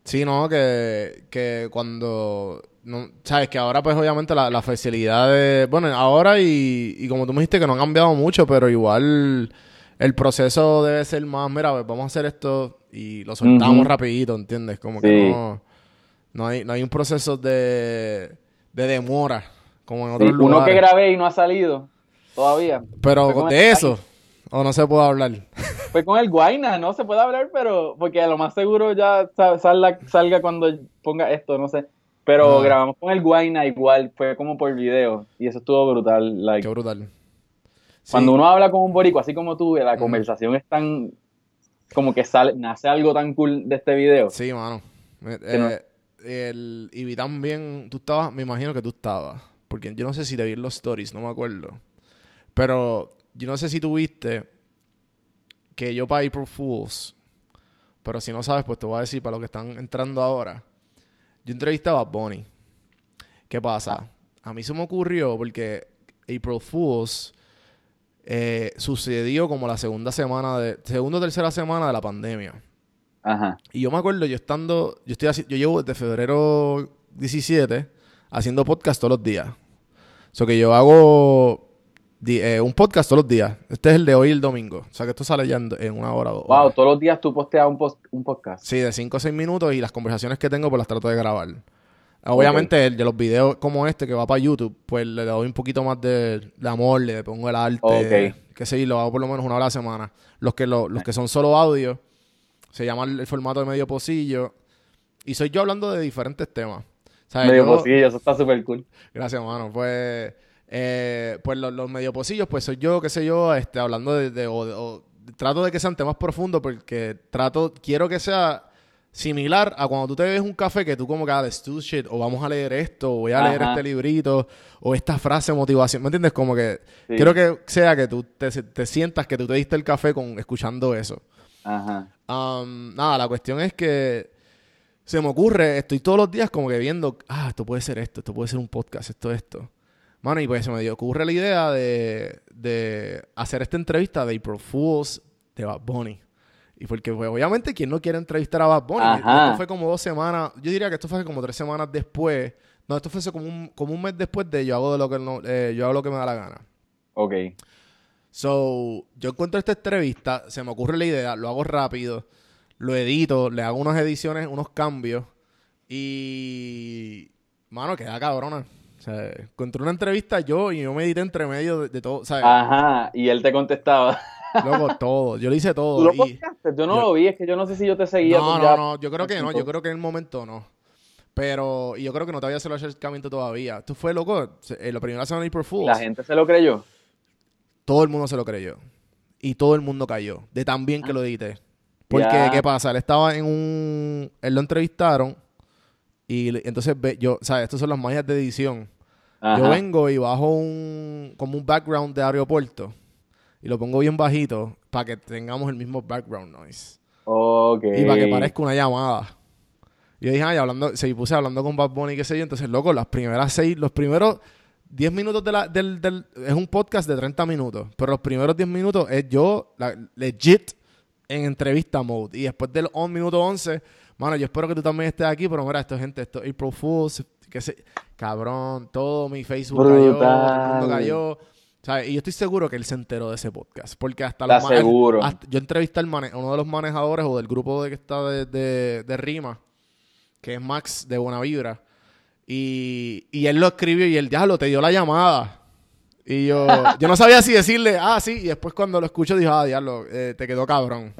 Sí, no, que, que cuando, no, sabes, que ahora pues obviamente la, la facilidad de, bueno, ahora y, y como tú me dijiste que no ha cambiado mucho, pero igual el proceso debe ser más, mira, pues vamos a hacer esto y lo soltamos rapidito, ¿entiendes? Como Sí. que no, no hay, no hay un proceso de, de demora, como en otros Sí, uno que lugares. grabé y no ha salido todavía. Pero de el- eso, o no se puede hablar. [laughs] Fue con el Guayna, no se puede hablar, pero porque a lo más seguro ya sa- salga, salga cuando ponga esto, no sé. Pero Ah. grabamos con el Guayna igual, fue como por video y eso estuvo brutal. like, Qué brutal. Sí. Cuando uno habla con un borico, así como tú, la conversación es tan. como que sale, nace algo tan cool de este video. Sí, mano. Eh, no- el, y vi también, tú estabas, me imagino que tú estabas, porque yo no sé si te vi en los stories, no me acuerdo. Pero yo no sé si tú viste que yo para April Fools, pero si no sabes, pues te voy a decir para los que están entrando ahora. Yo entrevistaba a Bonnie. ¿Qué pasa? A mí se me ocurrió porque April Fools eh, sucedió como la segunda semana de, segunda o tercera semana de la pandemia. Ajá. Y yo me acuerdo, yo estando, yo estoy yo llevo desde febrero 17 haciendo podcast todos los días. O sea que yo hago eh, un podcast todos los días. Este es el de hoy y el domingo. O sea que esto sale ya en, en una hora o dos. Wow, horas. todos los días tú posteas un, post- un podcast. Sí, de 5 o 6 minutos y las conversaciones que tengo pues las trato de grabar. Obviamente el de los videos como este que va para YouTube, pues le doy un poquito más de, de amor, le pongo el arte, Ok. que sé, lo hago por lo menos una hora a la semana. Los que, lo- los que son solo audio, se llama el, el formato de medio pocillo. Y soy yo hablando de diferentes temas. ¿Sabes? Medio Yo- pocillo, eso está súper cool. Gracias, mano. Pues, eh, pues los, los medio pocillos, pues soy yo, qué sé yo, este, hablando de, de- o- o- trato de que sean temas profundos porque trato, quiero que sea similar a cuando tú te ves un café que tú como que, ah, let's do shit, o vamos a leer esto, o voy a leer este librito, o esta frase motivación, ¿me entiendes? Como que Sí. quiero que sea que tú te, te sientas que tú te diste el café con escuchando eso. Ajá. Um, nada, la cuestión es que se me ocurre, estoy todos los días como que viendo, ah, esto puede ser esto, esto puede ser un podcast, esto, esto. Mano, y pues se me dio- ocurre la idea de, de hacer esta entrevista de April Fools de Bad Bunny. Y porque, pues, obviamente, ¿quién no quiere entrevistar a Bad Bunny? Ajá. Esto fue como dos semanas, yo diría que esto fue como tres semanas después. No, esto fue como un, como un mes después de yo hago, de lo que no- eh, yo hago lo que me da la gana. Ok. So, yo encuentro esta entrevista, se me ocurre la idea, lo hago rápido. Lo edito, le hago unas ediciones, unos cambios y, mano, queda cabrona. O sea, encontré una entrevista yo y yo me edité entre medio de, de todo, ¿sabes? Ajá, y él te contestaba. Loco, todo. Yo lo hice ¿Tú todo. lo? Yo no yo- lo vi, es que yo no sé si yo te seguía. no, tú no, ya- no, yo creo que no, yo creo que en el momento no. Pero, y yo creo que no te había hecho el acercamiento todavía. Tú fue loco, eh, la primera semana de April Fools, La gente se lo creyó. todo el mundo se lo creyó. Y todo el mundo cayó, de tan bien que lo edité. Porque. ¿qué pasa? Él estaba en un... Él lo entrevistaron y entonces, yo, ¿sabes? Estas son las magias de edición. Ajá. Yo vengo y bajo un... como un background de aeropuerto y lo pongo bien bajito para que tengamos el mismo background noise. Ok. Y para que parezca una llamada. Yo dije, ay, hablando, se puse hablando con Bad Bunny, qué sé yo. Entonces, loco, las primeras seis, los primeros 10 minutos de la, del, del- Es un podcast de 30 minutos. Pero los primeros 10 minutos es yo, la- legit, en entrevista mode. Y después del on, minuto 11, mano, yo espero que tú también estés aquí. Pero mira, esto, gente, esto es April Fools, que sé, cabrón, todo mi Facebook cayó, todo el mundo Brutal. cayó. ¿sabes? Y yo estoy seguro que él se enteró de ese podcast. Porque hasta los aseguro. hasta- yo entrevisté a uno de los manejadores o del grupo de que está de, de, de Rima, que es Max de Buena Vibra. Y, y él lo escribió y él ya lo te dio la llamada. Y yo, yo no sabía si decirle, ah, sí. Y después cuando lo escucho dijo, ah, diablo, eh, te quedó cabrón.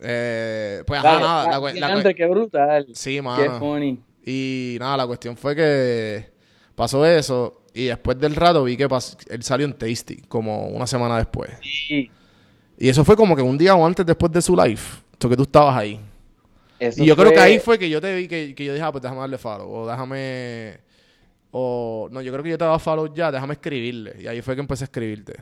Eh, pues, ajá, nada. La, la cue- qué brutal. sí, Qué mano. funny. Y nada, la cuestión fue que pasó eso. Y después del rato vi que él salió en Tasty, como una semana después. Sí. Y eso fue como que un día o antes después de su live. Esto que tú estabas ahí. Eso Y yo creo que ahí fue que yo te vi que, que yo dije, ah, pues déjame darle follow. O déjame. O. No, yo creo que yo te daba follow ya, déjame escribirle. Y ahí fue que empecé a escribirte.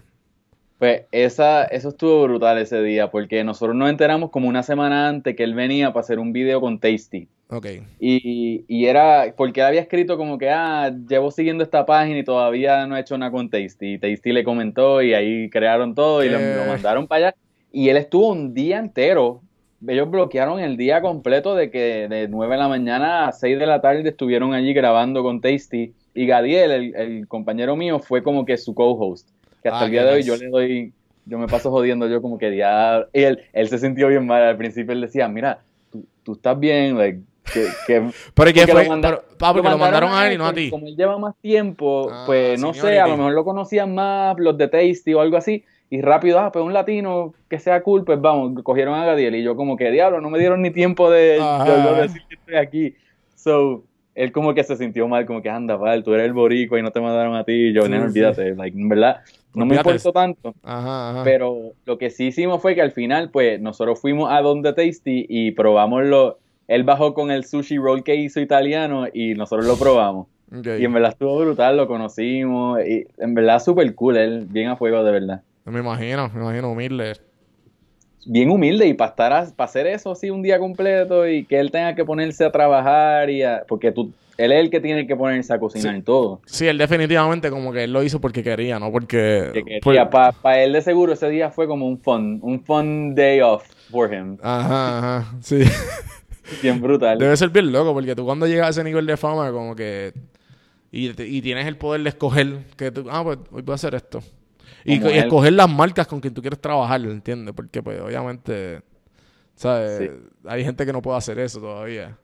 Pues esa, eso estuvo brutal ese día, porque nosotros nos enteramos como una semana antes que él venía para hacer un video con Tasty. Ok. Y, y era porque él había escrito como que, ah, llevo siguiendo esta página y todavía no he hecho nada con Tasty. Y Tasty le comentó y ahí crearon todo y lo, ¿Qué? lo mandaron para allá. Y él estuvo un día entero. Ellos bloquearon el día completo de que de 9 de la mañana a 6 de la tarde estuvieron allí grabando con Tasty. Y Gadiel, el, el compañero mío, fue como que su co-host. Que hasta Ah, el día de hoy yo le doy, yo me paso jodiendo yo como que ya. Y él, él se sintió bien mal. Al principio él decía, mira, tú, tú estás bien, like, que, que [laughs] Pero ¿y qué porque fue? lo manda- Pero, ah, porque lo mandaron a él y no a ti. Como él lleva más tiempo, Ah, pues no sé, a lo mejor lo conocían más los de Tasty o algo así. Y rápido, ah, pues un latino que sea cool, pues vamos, cogieron a Gadiel. Y yo como que, diablo, no me dieron ni tiempo de, de yo decir que estoy aquí. So, él como que se sintió mal, como que anda, val, tú eres el boricua y no te mandaron a ti. Yo, Sí, no, sí. olvídate, like, en verdad, no me importó tanto. Ajá, ajá. Pero lo que sí hicimos fue que al final, pues, nosotros fuimos a donde Tasty y probamos lo. Él bajó con el sushi roll que hizo italiano y nosotros lo probamos. Y en verdad estuvo brutal, lo conocimos. Y en verdad súper cool, él bien a fuego de verdad. Me imagino, me imagino humilde. Bien humilde y para estar a- para hacer eso así un día completo y que él tenga que ponerse a trabajar y a- porque tú él es el que tiene que ponerse a cocinar Sí. todo. Sí, él definitivamente como que él lo hizo porque quería, no porque... Que por- quería, para él de seguro ese día fue como un fun, un fun day off for him. Ajá, ajá, sí. [laughs] Bien brutal. Debe ser bien loco porque tú cuando llegas a ese nivel de fama como que... Y, y tienes el poder de escoger que tú... Ah, pues hoy voy a hacer esto. Y, escoger las marcas con quien tú quieres trabajar, ¿entiendes? Porque pues obviamente... ¿Sabes? Sí. Hay gente que no puede hacer eso todavía.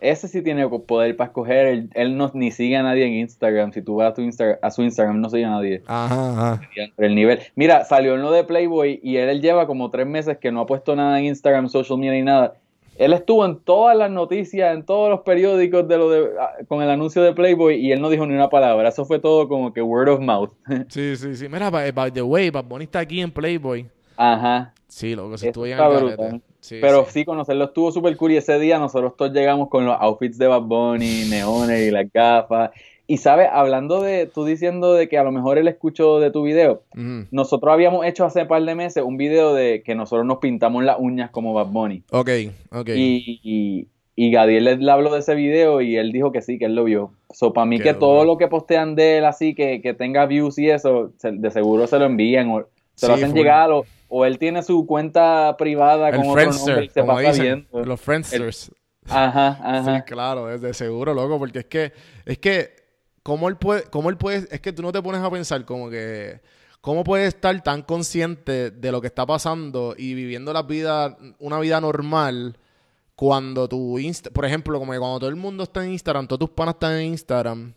Ese sí tiene poder para escoger. Él, él no ni sigue a nadie en Instagram. Si tú vas a, tu Insta- a su Instagram, no sigue a nadie. Ajá, ajá. El nivel. Mira, salió en lo de Playboy y él, él lleva como tres meses que no ha puesto nada en Instagram, social media ni nada. Él estuvo en todas las noticias, en todos los periódicos de lo de, ah, con el anuncio de Playboy y él no dijo ni una palabra. Eso fue todo como que word of mouth. [laughs] Sí, sí, sí. Mira, by, by the way, Bad Bunny está aquí en Playboy. Ajá. Sí, loco, se estuvo brutal. garete. Sí, Pero sí. sí. conocerlo estuvo súper cool y ese día nosotros todos llegamos con los outfits de Bad Bunny, neones y las gafas. Y sabes, hablando de, tú diciendo de que a lo mejor él escuchó de tu video, nosotros habíamos hecho hace par de meses un video de que nosotros nos pintamos las uñas como Bad Bunny. Ok, ok. Y, y, y Gadiel le, habló de ese video y él dijo que sí, que él lo vio. So, para mí Qué que todo lo que postean de él así, que, que tenga views y eso, se- de seguro se lo envían o se lo Sí, hacen llegar o, o él tiene su cuenta privada el con otro nombre y Friendster, se como pasa dicen. viendo. Los Friendsters. Ajá, Sí, ajá. claro, desde seguro, loco, porque es que, es que, ¿cómo él puede, cómo él puede, es que tú no te pones a pensar como que, ¿cómo puede estar tan consciente de lo que está pasando y viviendo la vida, una vida normal cuando tu Insta, por ejemplo, como que cuando todo el mundo está en Instagram, todos tus panas están en Instagram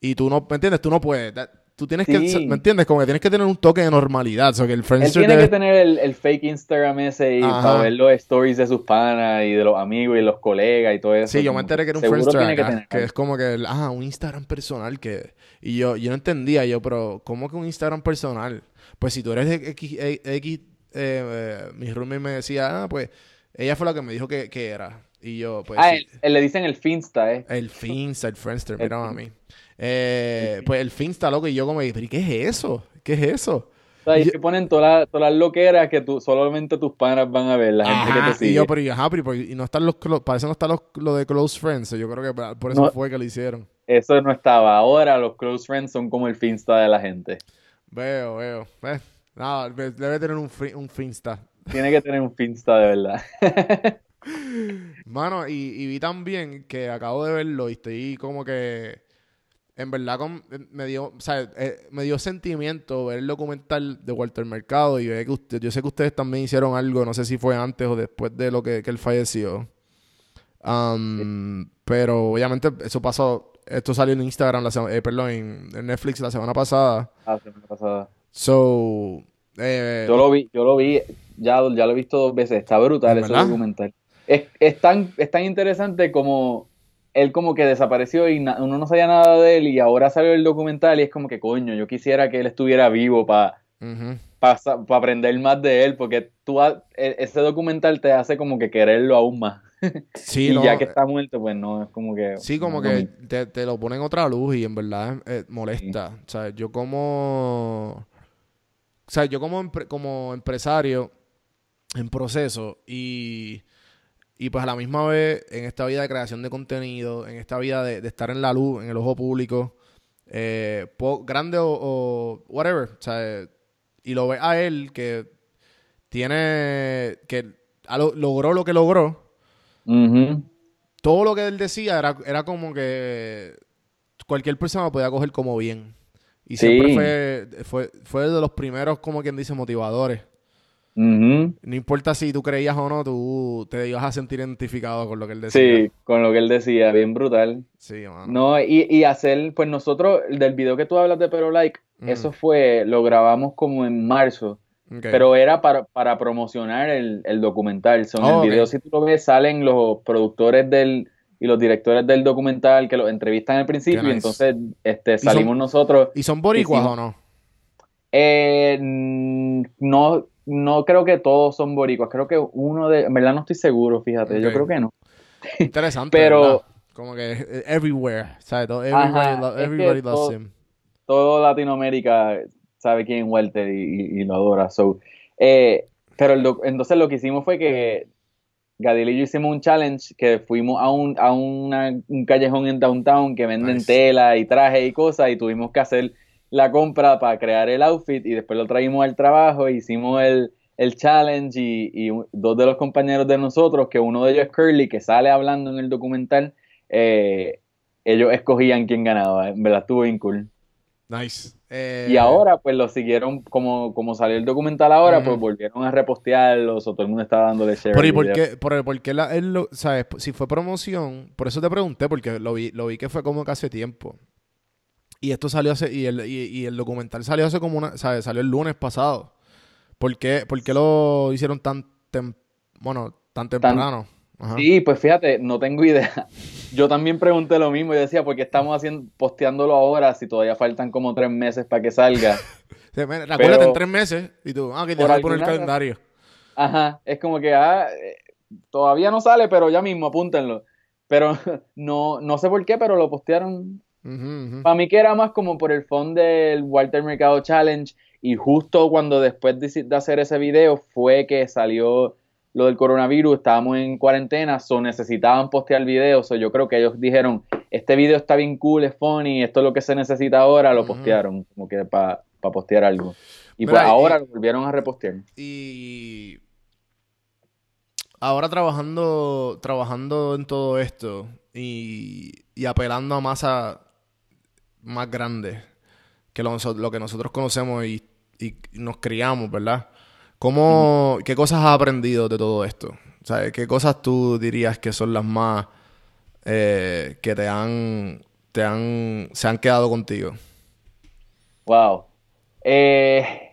y tú no, ¿me entiendes? Tú no puedes. Tú tienes que, Sí. ¿me entiendes? Como que tienes que tener un toque de normalidad. O sea, que el Él tiene debe- que tener el, el fake Instagram ese y Ajá. para ver los stories de sus panas y de los amigos y los colegas y todo eso. Sí, yo me enteré que era un Friendster que tener que, es como que, el- ah, un Instagram personal que... Y yo, yo no entendía, yo, pero ¿cómo que un Instagram personal? Pues si tú eres X, eh, X, eh, eh, mi roommate me decía, ah, pues ella fue la que me dijo que, que era. Y yo, pues... Ah, sí. le dicen el Finsta, ¿eh? El Finsta, el Friendster, El mira a mí. Eh, [laughs] pues el Finsta, loco, y yo como, ¿pero qué es eso? ¿Qué es eso? O sea, y se ponen todas las, loqueras que tú, solamente tus panas van a ver, la gente que te sigue. y yo, pero ajá, pero y no están los, clo- parece no están los, lo de close friends, yo creo que por eso No. fue que lo hicieron. Eso no estaba. Ahora los close friends son como el Finsta de la gente. Veo, veo. Ve- debe tener un, un Finsta. Tiene que tener un Finsta de verdad. [laughs] Mano, y, y vi también que acabo de verlo y estoy como que. En verdad con- me dio, o sea, eh, me dio sentimiento ver el documental de Walter Mercado y ver que usted, yo sé que ustedes también hicieron algo, no sé si fue antes o después de lo que, que él falleció. Um, Pero obviamente eso pasó, esto salió en Instagram, la sema- eh, perdón, en, en Netflix la semana pasada. Ah, semana pasada. So, eh, Yo lo vi, yo lo vi, ya, ya lo he visto dos veces. Está brutal ¿En ese documental. Es, es tan, es tan interesante como él como que desapareció y uno no sabía nada de él y ahora salió el documental y es como que coño, yo quisiera que él estuviera vivo para ujú. aprender más de él porque tú ha- e- ese documental te hace como que quererlo aún más. [laughs] Sí, y no, ya que eh, está muerto, pues no, es como que... Sí, como no, que no. te, te lo ponen otra luz y en verdad eh, molesta. O sea, yo como... O sea, yo como, empre- como empresario en proceso y, y pues a la misma vez en esta vida de creación de contenido, en esta vida de, de estar en la luz, en el ojo público, eh, grande o, o whatever. O sea, y lo ve a él que tiene... que lo- logró lo que logró todo lo que él decía era, era como que cualquier persona lo podía coger como bien. Y Sí. siempre fue, fue, fue de los primeros, como quien dice, motivadores. Ujú. No importa si tú creías o no, tú te ibas a sentir identificado con lo que él decía. Sí, con lo que él decía, bien brutal. Sí, mano. No, y, y hacer, pues nosotros, del video que tú hablas de Pero Like, eso fue, lo grabamos como en marzo, pero era para, para promocionar el, el documental. So, en Oh, el ok. video, si tú lo ves, salen los productores del, y los directores del documental que los entrevistan al principio, nice. entonces este, son- salimos nosotros. ¿Y son boricuas hicimos- o no? Eh, no, no creo que todos son boricuas, creo que uno de, en verdad no estoy seguro, fíjate, yo creo que no. Interesante, Pero- ¿verdad? Como que eh, everywhere, ¿sabes? Todo- Everybody, Ajá, lo- everybody loves todo- him. todo Latinoamérica sabe quién es Walter y, y- y lo adora. So, eh, pero el entonces lo que hicimos fue que Gadil y yo hicimos un challenge que fuimos a un, a una- un callejón en downtown que venden Nice. tela y trajes y cosas y tuvimos que hacer la compra para crear el outfit y después lo traímos al trabajo, hicimos el, el challenge y, y dos de los compañeros de nosotros, que uno de ellos es Curly, que sale hablando en el documental, eh, ellos escogían quién ganaba, en verdad estuvo bien cool. Nice. Eh, Y ahora, pues lo siguieron, como, como salió el documental ahora, pues volvieron a repostearlos, o todo el mundo estaba dándole share. Pero ¿y por qué, por, por qué la- él lo, sabes? Si fue promoción, por eso te pregunté, porque lo vi, lo vi que fue como que hace tiempo. Y esto salió hace, y el, y, y el documental salió hace como una, ¿sabes? Salió el lunes pasado. ¿Por qué, por qué lo hicieron tan, tem- bueno, tan temprano? Sí, pues fíjate, no tengo idea. [laughs] Yo también pregunté lo mismo y decía, ¿por qué estamos haciendo, posteándolo ahora si todavía faltan como tres meses para que salga? [laughs] Sí, Acuérdate, en tres meses, y tú, ah, que te vas a poner el calendario. Ajá, es como que ah, eh, todavía no sale, pero ya mismo apúntenlo. Pero [laughs] no, no sé por qué, pero lo postearon Para mí que era más como por el fondo del Walter Mercado Challenge y justo cuando después de, de hacer ese video fue que salió lo del coronavirus, estábamos en cuarentena, so necesitaban postear video, so yo creo que ellos dijeron, este video está bien cool, es funny, esto es lo que se necesita ahora, lo postearon, como que para postear algo. Y Mira, pues y- ahora lo volvieron a repostear. Y ahora trabajando, trabajando en todo esto y, y apelando a masa más grande que lo, que nosotros conocemos y, y nos criamos, ¿verdad? ¿Cómo, ¿Qué cosas has aprendido de todo esto? Sea, ¿qué cosas tú dirías que son las más eh, que te han, te han, se han quedado contigo? Wow. Eh,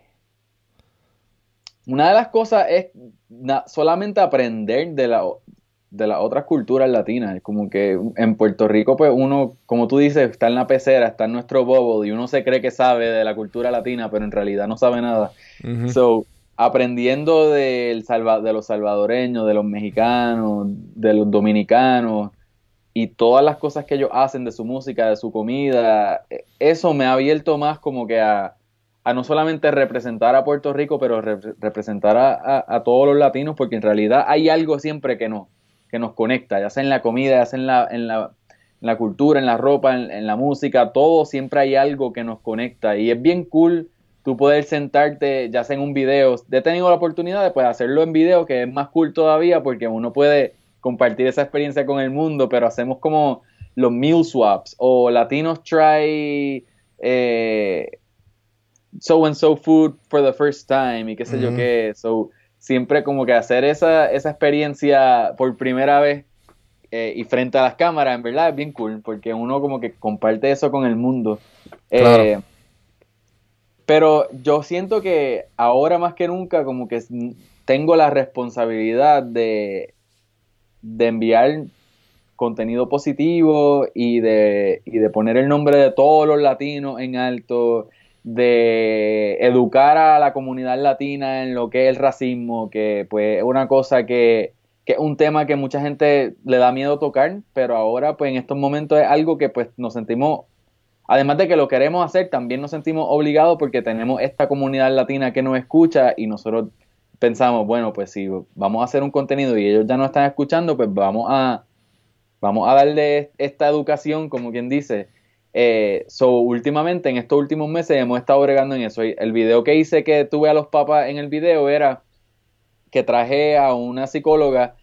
una de las cosas es solamente aprender de, la, de las otras culturas latinas. Como que en Puerto Rico, pues uno, como tú dices, está en la pecera, está en nuestro bubble y uno se cree que sabe de la cultura latina, pero en realidad no sabe nada. So, aprendiendo salva- de los salvadoreños, de los mexicanos, de los dominicanos y todas las cosas que ellos hacen de su música, de su comida, eh, eso me ha abierto más como que a, a no solamente representar a Puerto Rico, pero re- representar a, a- a todos los latinos, porque en realidad hay algo siempre que, no, que nos conecta, ya sea en la comida, ya sea en la, en la, en la cultura, en la ropa, en, en la música, todo siempre hay algo que nos conecta. Y es bien cool tú poder sentarte, ya sea en un video, he tenido la oportunidad de pues, hacerlo en video, que es más cool todavía porque uno puede compartir esa experiencia con el mundo, pero hacemos como los meal swaps o latinos try eh, so and so food for the first time y qué sé yo qué, so siempre como que hacer esa, esa experiencia por primera vez eh, y frente a las cámaras, en verdad es bien cool, porque uno como que comparte eso con el mundo. Claro. Eh, pero yo siento que ahora más que nunca como que tengo la responsabilidad de, de enviar contenido positivo y de, y de poner el nombre de todos los latinos en alto, de educar a la comunidad latina en lo que es el racismo, que pues es una cosa que, que es un tema que mucha gente le da miedo tocar, pero ahora pues en estos momentos es algo que pues nos sentimos Además de que lo queremos hacer, también nos sentimos obligados porque tenemos esta comunidad latina que nos escucha y nosotros pensamos, bueno, pues si vamos a hacer un contenido y ellos ya no están escuchando, pues vamos a, vamos a darle esta educación, como quien dice. Eh, so, últimamente, en estos últimos meses, hemos estado bregando en eso. El video que hice que tuve a los papás en el video era que traje a una psicóloga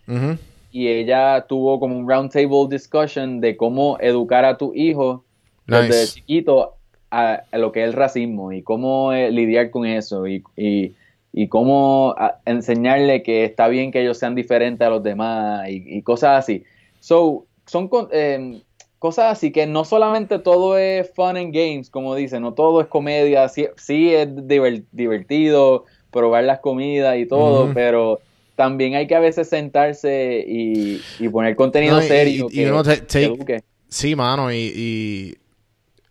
y ella tuvo como un roundtable discussion de cómo educar a tu hijo desde chiquito a, a lo que es el racismo y cómo eh, lidiar con eso y, y, y cómo a- enseñarle que está bien que ellos sean diferentes a los demás y, y cosas así. So, son eh, cosas así que no solamente todo es fun and games, como dicen, no todo es comedia, sí, sí es diver- divertido probar las comidas y todo, pero también hay que a veces sentarse y, y poner contenido No, y- serio y- que, uno te- que eduque. Sí, mano, y,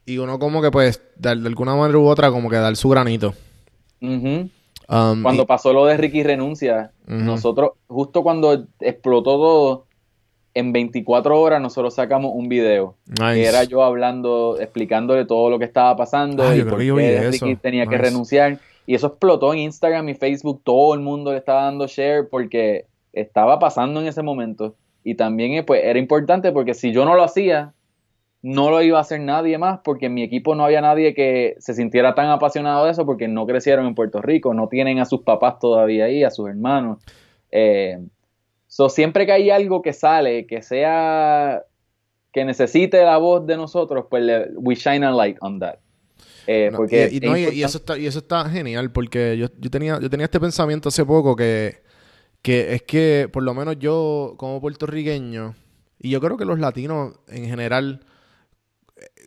y, uno como que pues, de, de alguna manera u otra, como que dar su granito. Um, Cuando pasó lo de Ricky Renuncia, nosotros, justo cuando explotó todo, en 24 horas nosotros sacamos un video. Nice. Que era yo hablando, explicándole todo lo que estaba pasando y por qué eso. Ricky tenía que renunciar. Y eso explotó en Instagram y Facebook, todo el mundo le estaba dando share porque estaba pasando en ese momento. Y también eh, pues, era importante porque si yo no lo hacía, no lo iba a hacer nadie más porque en mi equipo no había nadie que se sintiera tan apasionado de eso porque no crecieron en Puerto Rico, no tienen a sus papás todavía ahí, a sus hermanos. Eh, so, siempre que hay algo que sale, que sea que necesite la voz de nosotros, pues le- we shine a light on that. Eh, No, porque y, no, y- eso está, y eso está genial porque yo, yo tenía, yo tenía este pensamiento hace poco que, que es que por lo menos yo como puertorriqueño y yo creo que los latinos en general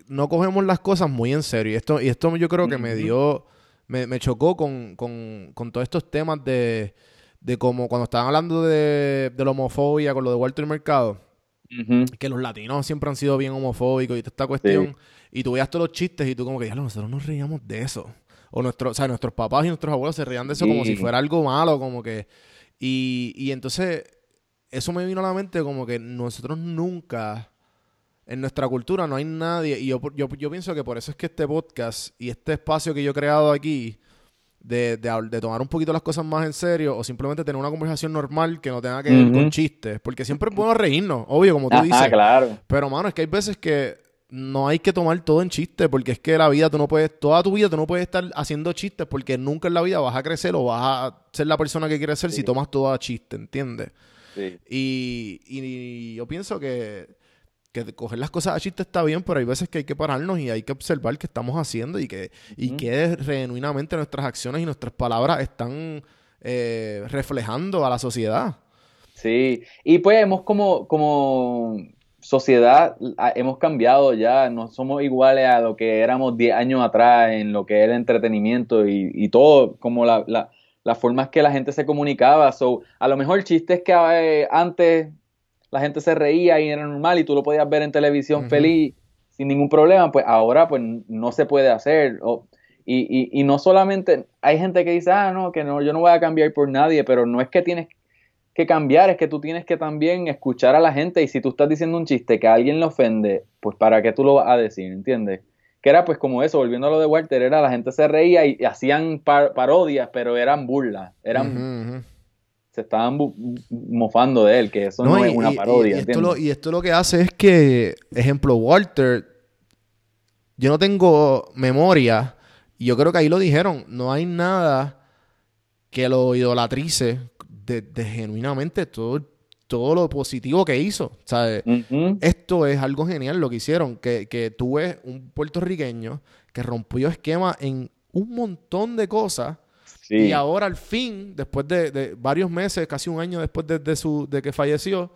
no cogemos las cosas muy en serio. Y esto, y esto yo creo que me dio, me, me chocó con, con, con todos estos temas de, de como cuando estaban hablando de, de la homofobia con lo de Walter Mercado que los latinos siempre han sido bien homofóbicos y toda esta cuestión. Y tú veías todos los chistes y tú como que, ya nosotros nos reíamos de eso. O, nuestro, o sea, nuestros papás y nuestros abuelos se reían de eso como si fuera algo malo, como que... Y, y entonces eso me vino a la mente como que nosotros nunca, en nuestra cultura no hay nadie, y yo, yo, yo pienso que por eso es que este podcast y este espacio que yo he creado aquí, de, de, tomar un poquito las cosas más en serio o simplemente tener una conversación normal que no tenga que ver con chistes, porque siempre es bueno reírnos, obvio, como tú Ajá, dices. claro. Pero, mano, es que hay veces que no hay que tomar todo en chiste, porque es que la vida, tú no puedes, toda tu vida tú no puedes estar haciendo chistes, porque nunca en la vida vas a crecer o vas a ser la persona que quieres ser si tomas todo a chiste, ¿entiendes? Sí. Y, y yo pienso que, que coger las cosas a chiste está bien, pero hay veces que hay que pararnos y hay que observar qué estamos haciendo y que, y que genuinamente nuestras acciones y nuestras palabras están eh, reflejando a la sociedad. Sí, y pues hemos como, como sociedad, a- hemos cambiado ya, no somos iguales a lo que éramos 10 años atrás en lo que es el entretenimiento y, y todo, como la, la, las formas que la gente se comunicaba. So, a lo mejor chistes que eh, antes la gente se reía y era normal y tú lo podías ver en televisión feliz sin ningún problema, pues ahora pues no se puede hacer. O- y, y, y no solamente, hay gente que dice, ah, no, que no, yo no voy a cambiar por nadie, pero no es que tienes que cambiar, es que tú tienes que también escuchar a la gente y si tú estás diciendo un chiste que a alguien le ofende, pues para qué tú lo vas a decir, ¿entiendes? Que era pues como eso, volviendo a lo de Walter, era la gente se reía y, hacían par- parodias, pero eran burlas, eran. Se estaban mofando de él, que eso no, y- es una parodia, y esto, lo, y esto lo que hace es que, ejemplo, Walter, yo no tengo memoria, y yo creo que ahí lo dijeron, no hay nada que lo idolatrice de, de genuinamente todo, todo lo positivo que hizo. Esto es algo genial lo que hicieron, que, que tú ves un puertorriqueño que rompió esquema en un montón de cosas. Sí. Y ahora al fin, después de, de varios meses, casi un año después de, de su, de que falleció,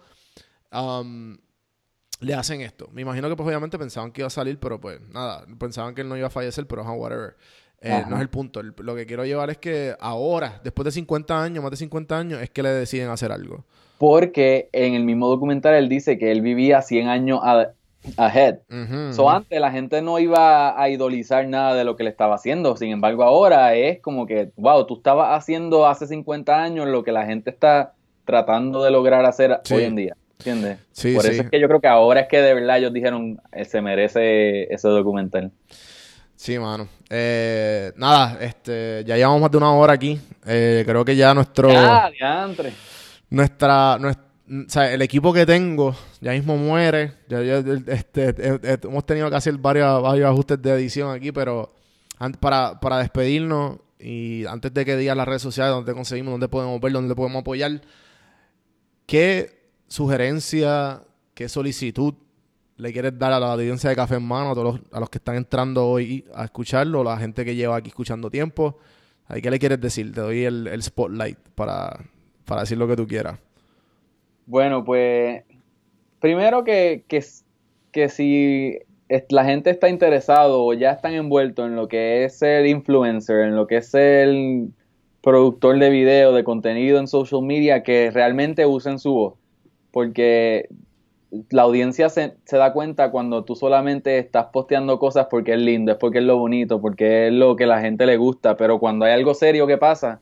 le hacen esto. Me imagino que pues obviamente pensaban que iba a salir, pero pues nada, pensaban que él no iba a fallecer, pero whatever. Eh, no es el punto. El- lo que quiero llevar es que ahora, después de 50 años, más de 50 años, es que le deciden hacer algo. Porque en el mismo documental él dice que él vivía 100 años a- ahead. Ujú, So, antes la gente no iba a idolizar nada de lo que le estaba haciendo. Sin embargo, ahora es como que, wow, tú estabas haciendo hace 50 años lo que la gente está tratando de lograr hacer Sí. hoy en día. ¿Entiendes? Sí, Por sí. eso es que yo creo que ahora es que de verdad ellos dijeron, eh, se merece ese documental. Sí, mano. Eh, nada, este, ya llevamos más de una hora aquí. Eh, creo que ya nuestro... ¡Ah, diantre! nuestra, nues- el equipo que tengo ya mismo muere. Este, eh, eh, hemos tenido que hacer varios, varios ajustes de edición aquí, pero para, para despedirnos y antes de que digas las redes sociales, donde conseguimos, dónde podemos ver, dónde podemos apoyar, ¿qué sugerencia, qué solicitud le quieres dar a la audiencia de Café en Mano, a todos los, a los que están entrando hoy a escucharlo, la gente que lleva aquí escuchando tiempo? ¿Ahí ¿Qué le quieres decir? Te doy el, el spotlight para, para decir lo que tú quieras. Bueno, pues primero que, que, que si la gente está interesado o ya están envueltos en lo que es ser influencer, en lo que es ser productor de video, de contenido en social media, que realmente usen su voz. Porque la audiencia se, se da cuenta cuando tú solamente estás posteando cosas porque es lindo, es porque es lo bonito, porque es lo que la gente le gusta, pero cuando hay algo serio que pasa,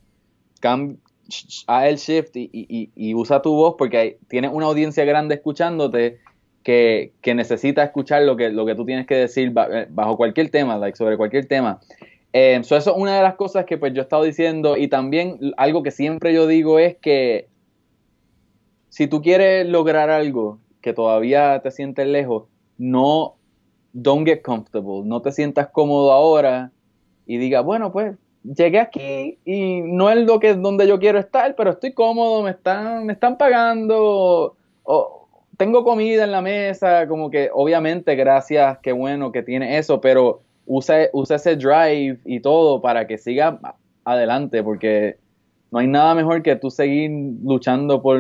cam- haz el shift y, usa tu voz porque tienes una audiencia grande escuchándote que, necesita escuchar lo que, tú tienes que decir eh, bajo cualquier tema, sobre cualquier tema. So eso es una de las cosas que pues yo he estado diciendo y también algo que siempre yo digo es que si tú quieres lograr algo que todavía te sientes lejos, no, don't get comfortable, no te sientas cómodo ahora y diga, bueno, pues llegué aquí y no es lo que donde yo quiero estar, pero estoy cómodo, me están, me están pagando, o tengo comida en la mesa, como que obviamente gracias, qué bueno que tiene eso, pero usa, usa ese drive y todo para que siga adelante, porque no hay nada mejor que tú seguir luchando por,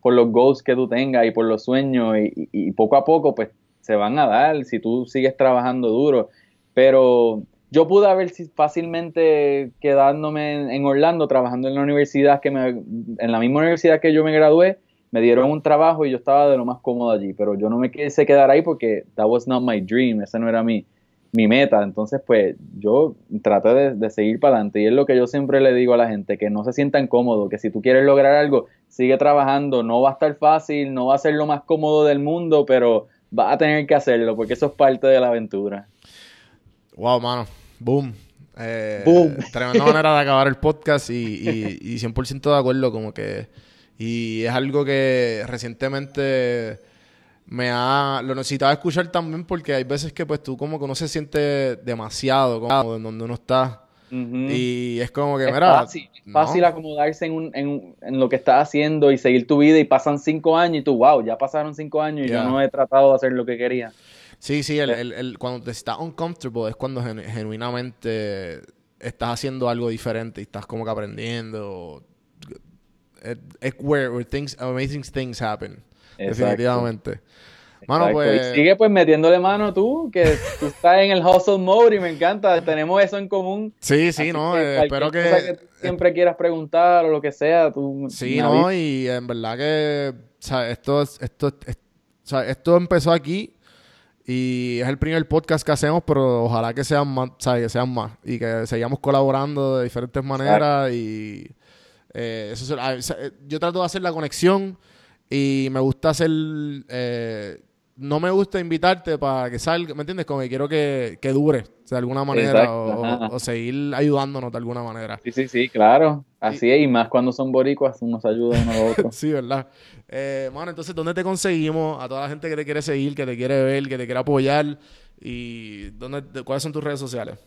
por los goals que tú tengas y por los sueños y, y- y poco a poco pues se van a dar si tú sigues trabajando duro. Pero yo pude haber fácilmente quedándome en, Orlando trabajando en la universidad que me, en la misma universidad que yo me gradué, me dieron un trabajo y yo estaba de lo más cómodo allí, pero yo no me quise quedar ahí porque that was not my dream, ese no era mi, mi meta. Entonces, pues yo traté de, de seguir para adelante y es lo que yo siempre le digo a la gente, que no se sientan cómodos, que si tú quieres lograr algo, sigue trabajando, no va a estar fácil, no va a ser lo más cómodo del mundo, pero vas a tener que hacerlo porque eso es parte de la aventura. Wow, mano. Boom. Eh, Boom. Tremenda [laughs] manera de acabar el podcast y, y, y 100% de acuerdo, como que. Y es algo que recientemente me ha. Lo necesitaba escuchar también porque hay veces que, pues, tú como que uno se siente demasiado cómodo en donde uno está. Y es como que, es mira. fácil, es no. fácil acomodarse en, un- en, en lo que estás haciendo y seguir tu vida y pasan cinco años y tú, wow, ya pasaron cinco años y Ya. yo no he tratado de hacer lo que quería. Sí, sí, el, el, el- cuando te estás uncomfortable es cuando genu- genuinamente estás haciendo algo diferente y estás como que aprendiendo. es, where, where things, amazing things happen. Exacto. Definitivamente. Mano, Exacto. pues. Y sigue pues metiéndole mano tú, que tú estás en el hustle mode y me encanta. Tenemos eso en común. Sí, sí, Así no. que eh, espero cosa que. tú siempre quieras preguntar o lo que sea, tú. Sí, no, y en verdad que. O sea, esto, es- esto, es- o sea, esto empezó aquí. Y es el primer podcast que hacemos, pero ojalá que sean más, sea, que sean más. Y que sigamos colaborando de diferentes maneras. Y eh, eso eh, yo trato de hacer la conexión y me gusta hacer. eh, no me gusta invitarte para que salga, ¿me entiendes? Como que quiero que, que dure de alguna manera o, o seguir ayudándonos de alguna manera. Sí, sí, sí, claro. Así es, y más cuando son boricuas, uno se ayuda uno al otro. [laughs] Sí, ¿verdad? Eh, mano, entonces, ¿dónde te conseguimos? A toda la gente que te quiere seguir, que te quiere ver, que te quiere apoyar. ¿Y dónde, de- cuáles son tus redes sociales?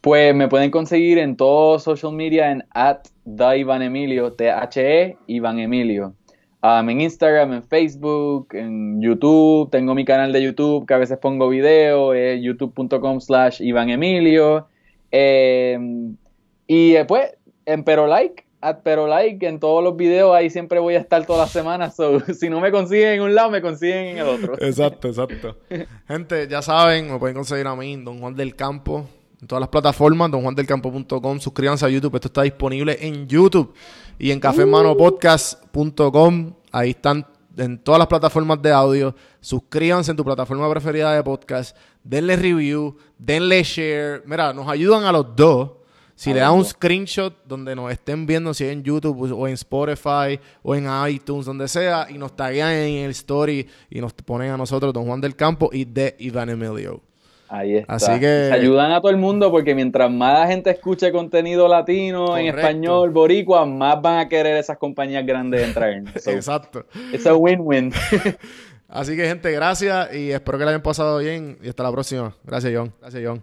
Pues me pueden conseguir en todo social media en at da Iván Emilio, T-H-E Iván Emilio. Um, en Instagram, en Facebook, en YouTube, tengo mi canal de YouTube que a veces pongo video, es youtube.com slash Iván Emilio. Eh, y después, en Pero Like, at Pero Like, en todos los videos ahí siempre voy a estar todas las semanas. [laughs] So, si no me consiguen en un lado, me consiguen en el otro. Exacto, exacto. [laughs] Gente, ya saben, me pueden conseguir a mí, Don Juan del Campo, en todas las plataformas, donjuandelcampo.com. Suscríbanse a YouTube, esto está disponible en YouTube y en cafemanopodcast.com. Ahí están en todas las plataformas de audio. Suscríbanse en tu plataforma preferida de podcast. Denle review, denle share. Mira, nos ayudan a los dos. Si A le dan un screenshot donde nos estén viendo, si es en YouTube o en Spotify o en iTunes, donde sea, y nos taguean en el story y nos ponen a nosotros, Don Juan del Campo y de Iván Emilio. Ahí está. Así que- Se ayudan a todo el mundo porque mientras más gente escuche contenido latino, en español, boricua, más van a querer esas compañías grandes entrar. [laughs] So, Exacto. it's a win-win. [laughs] Así que, gente, gracias y espero que la hayan pasado bien y hasta la próxima. Gracias, John. Gracias, John.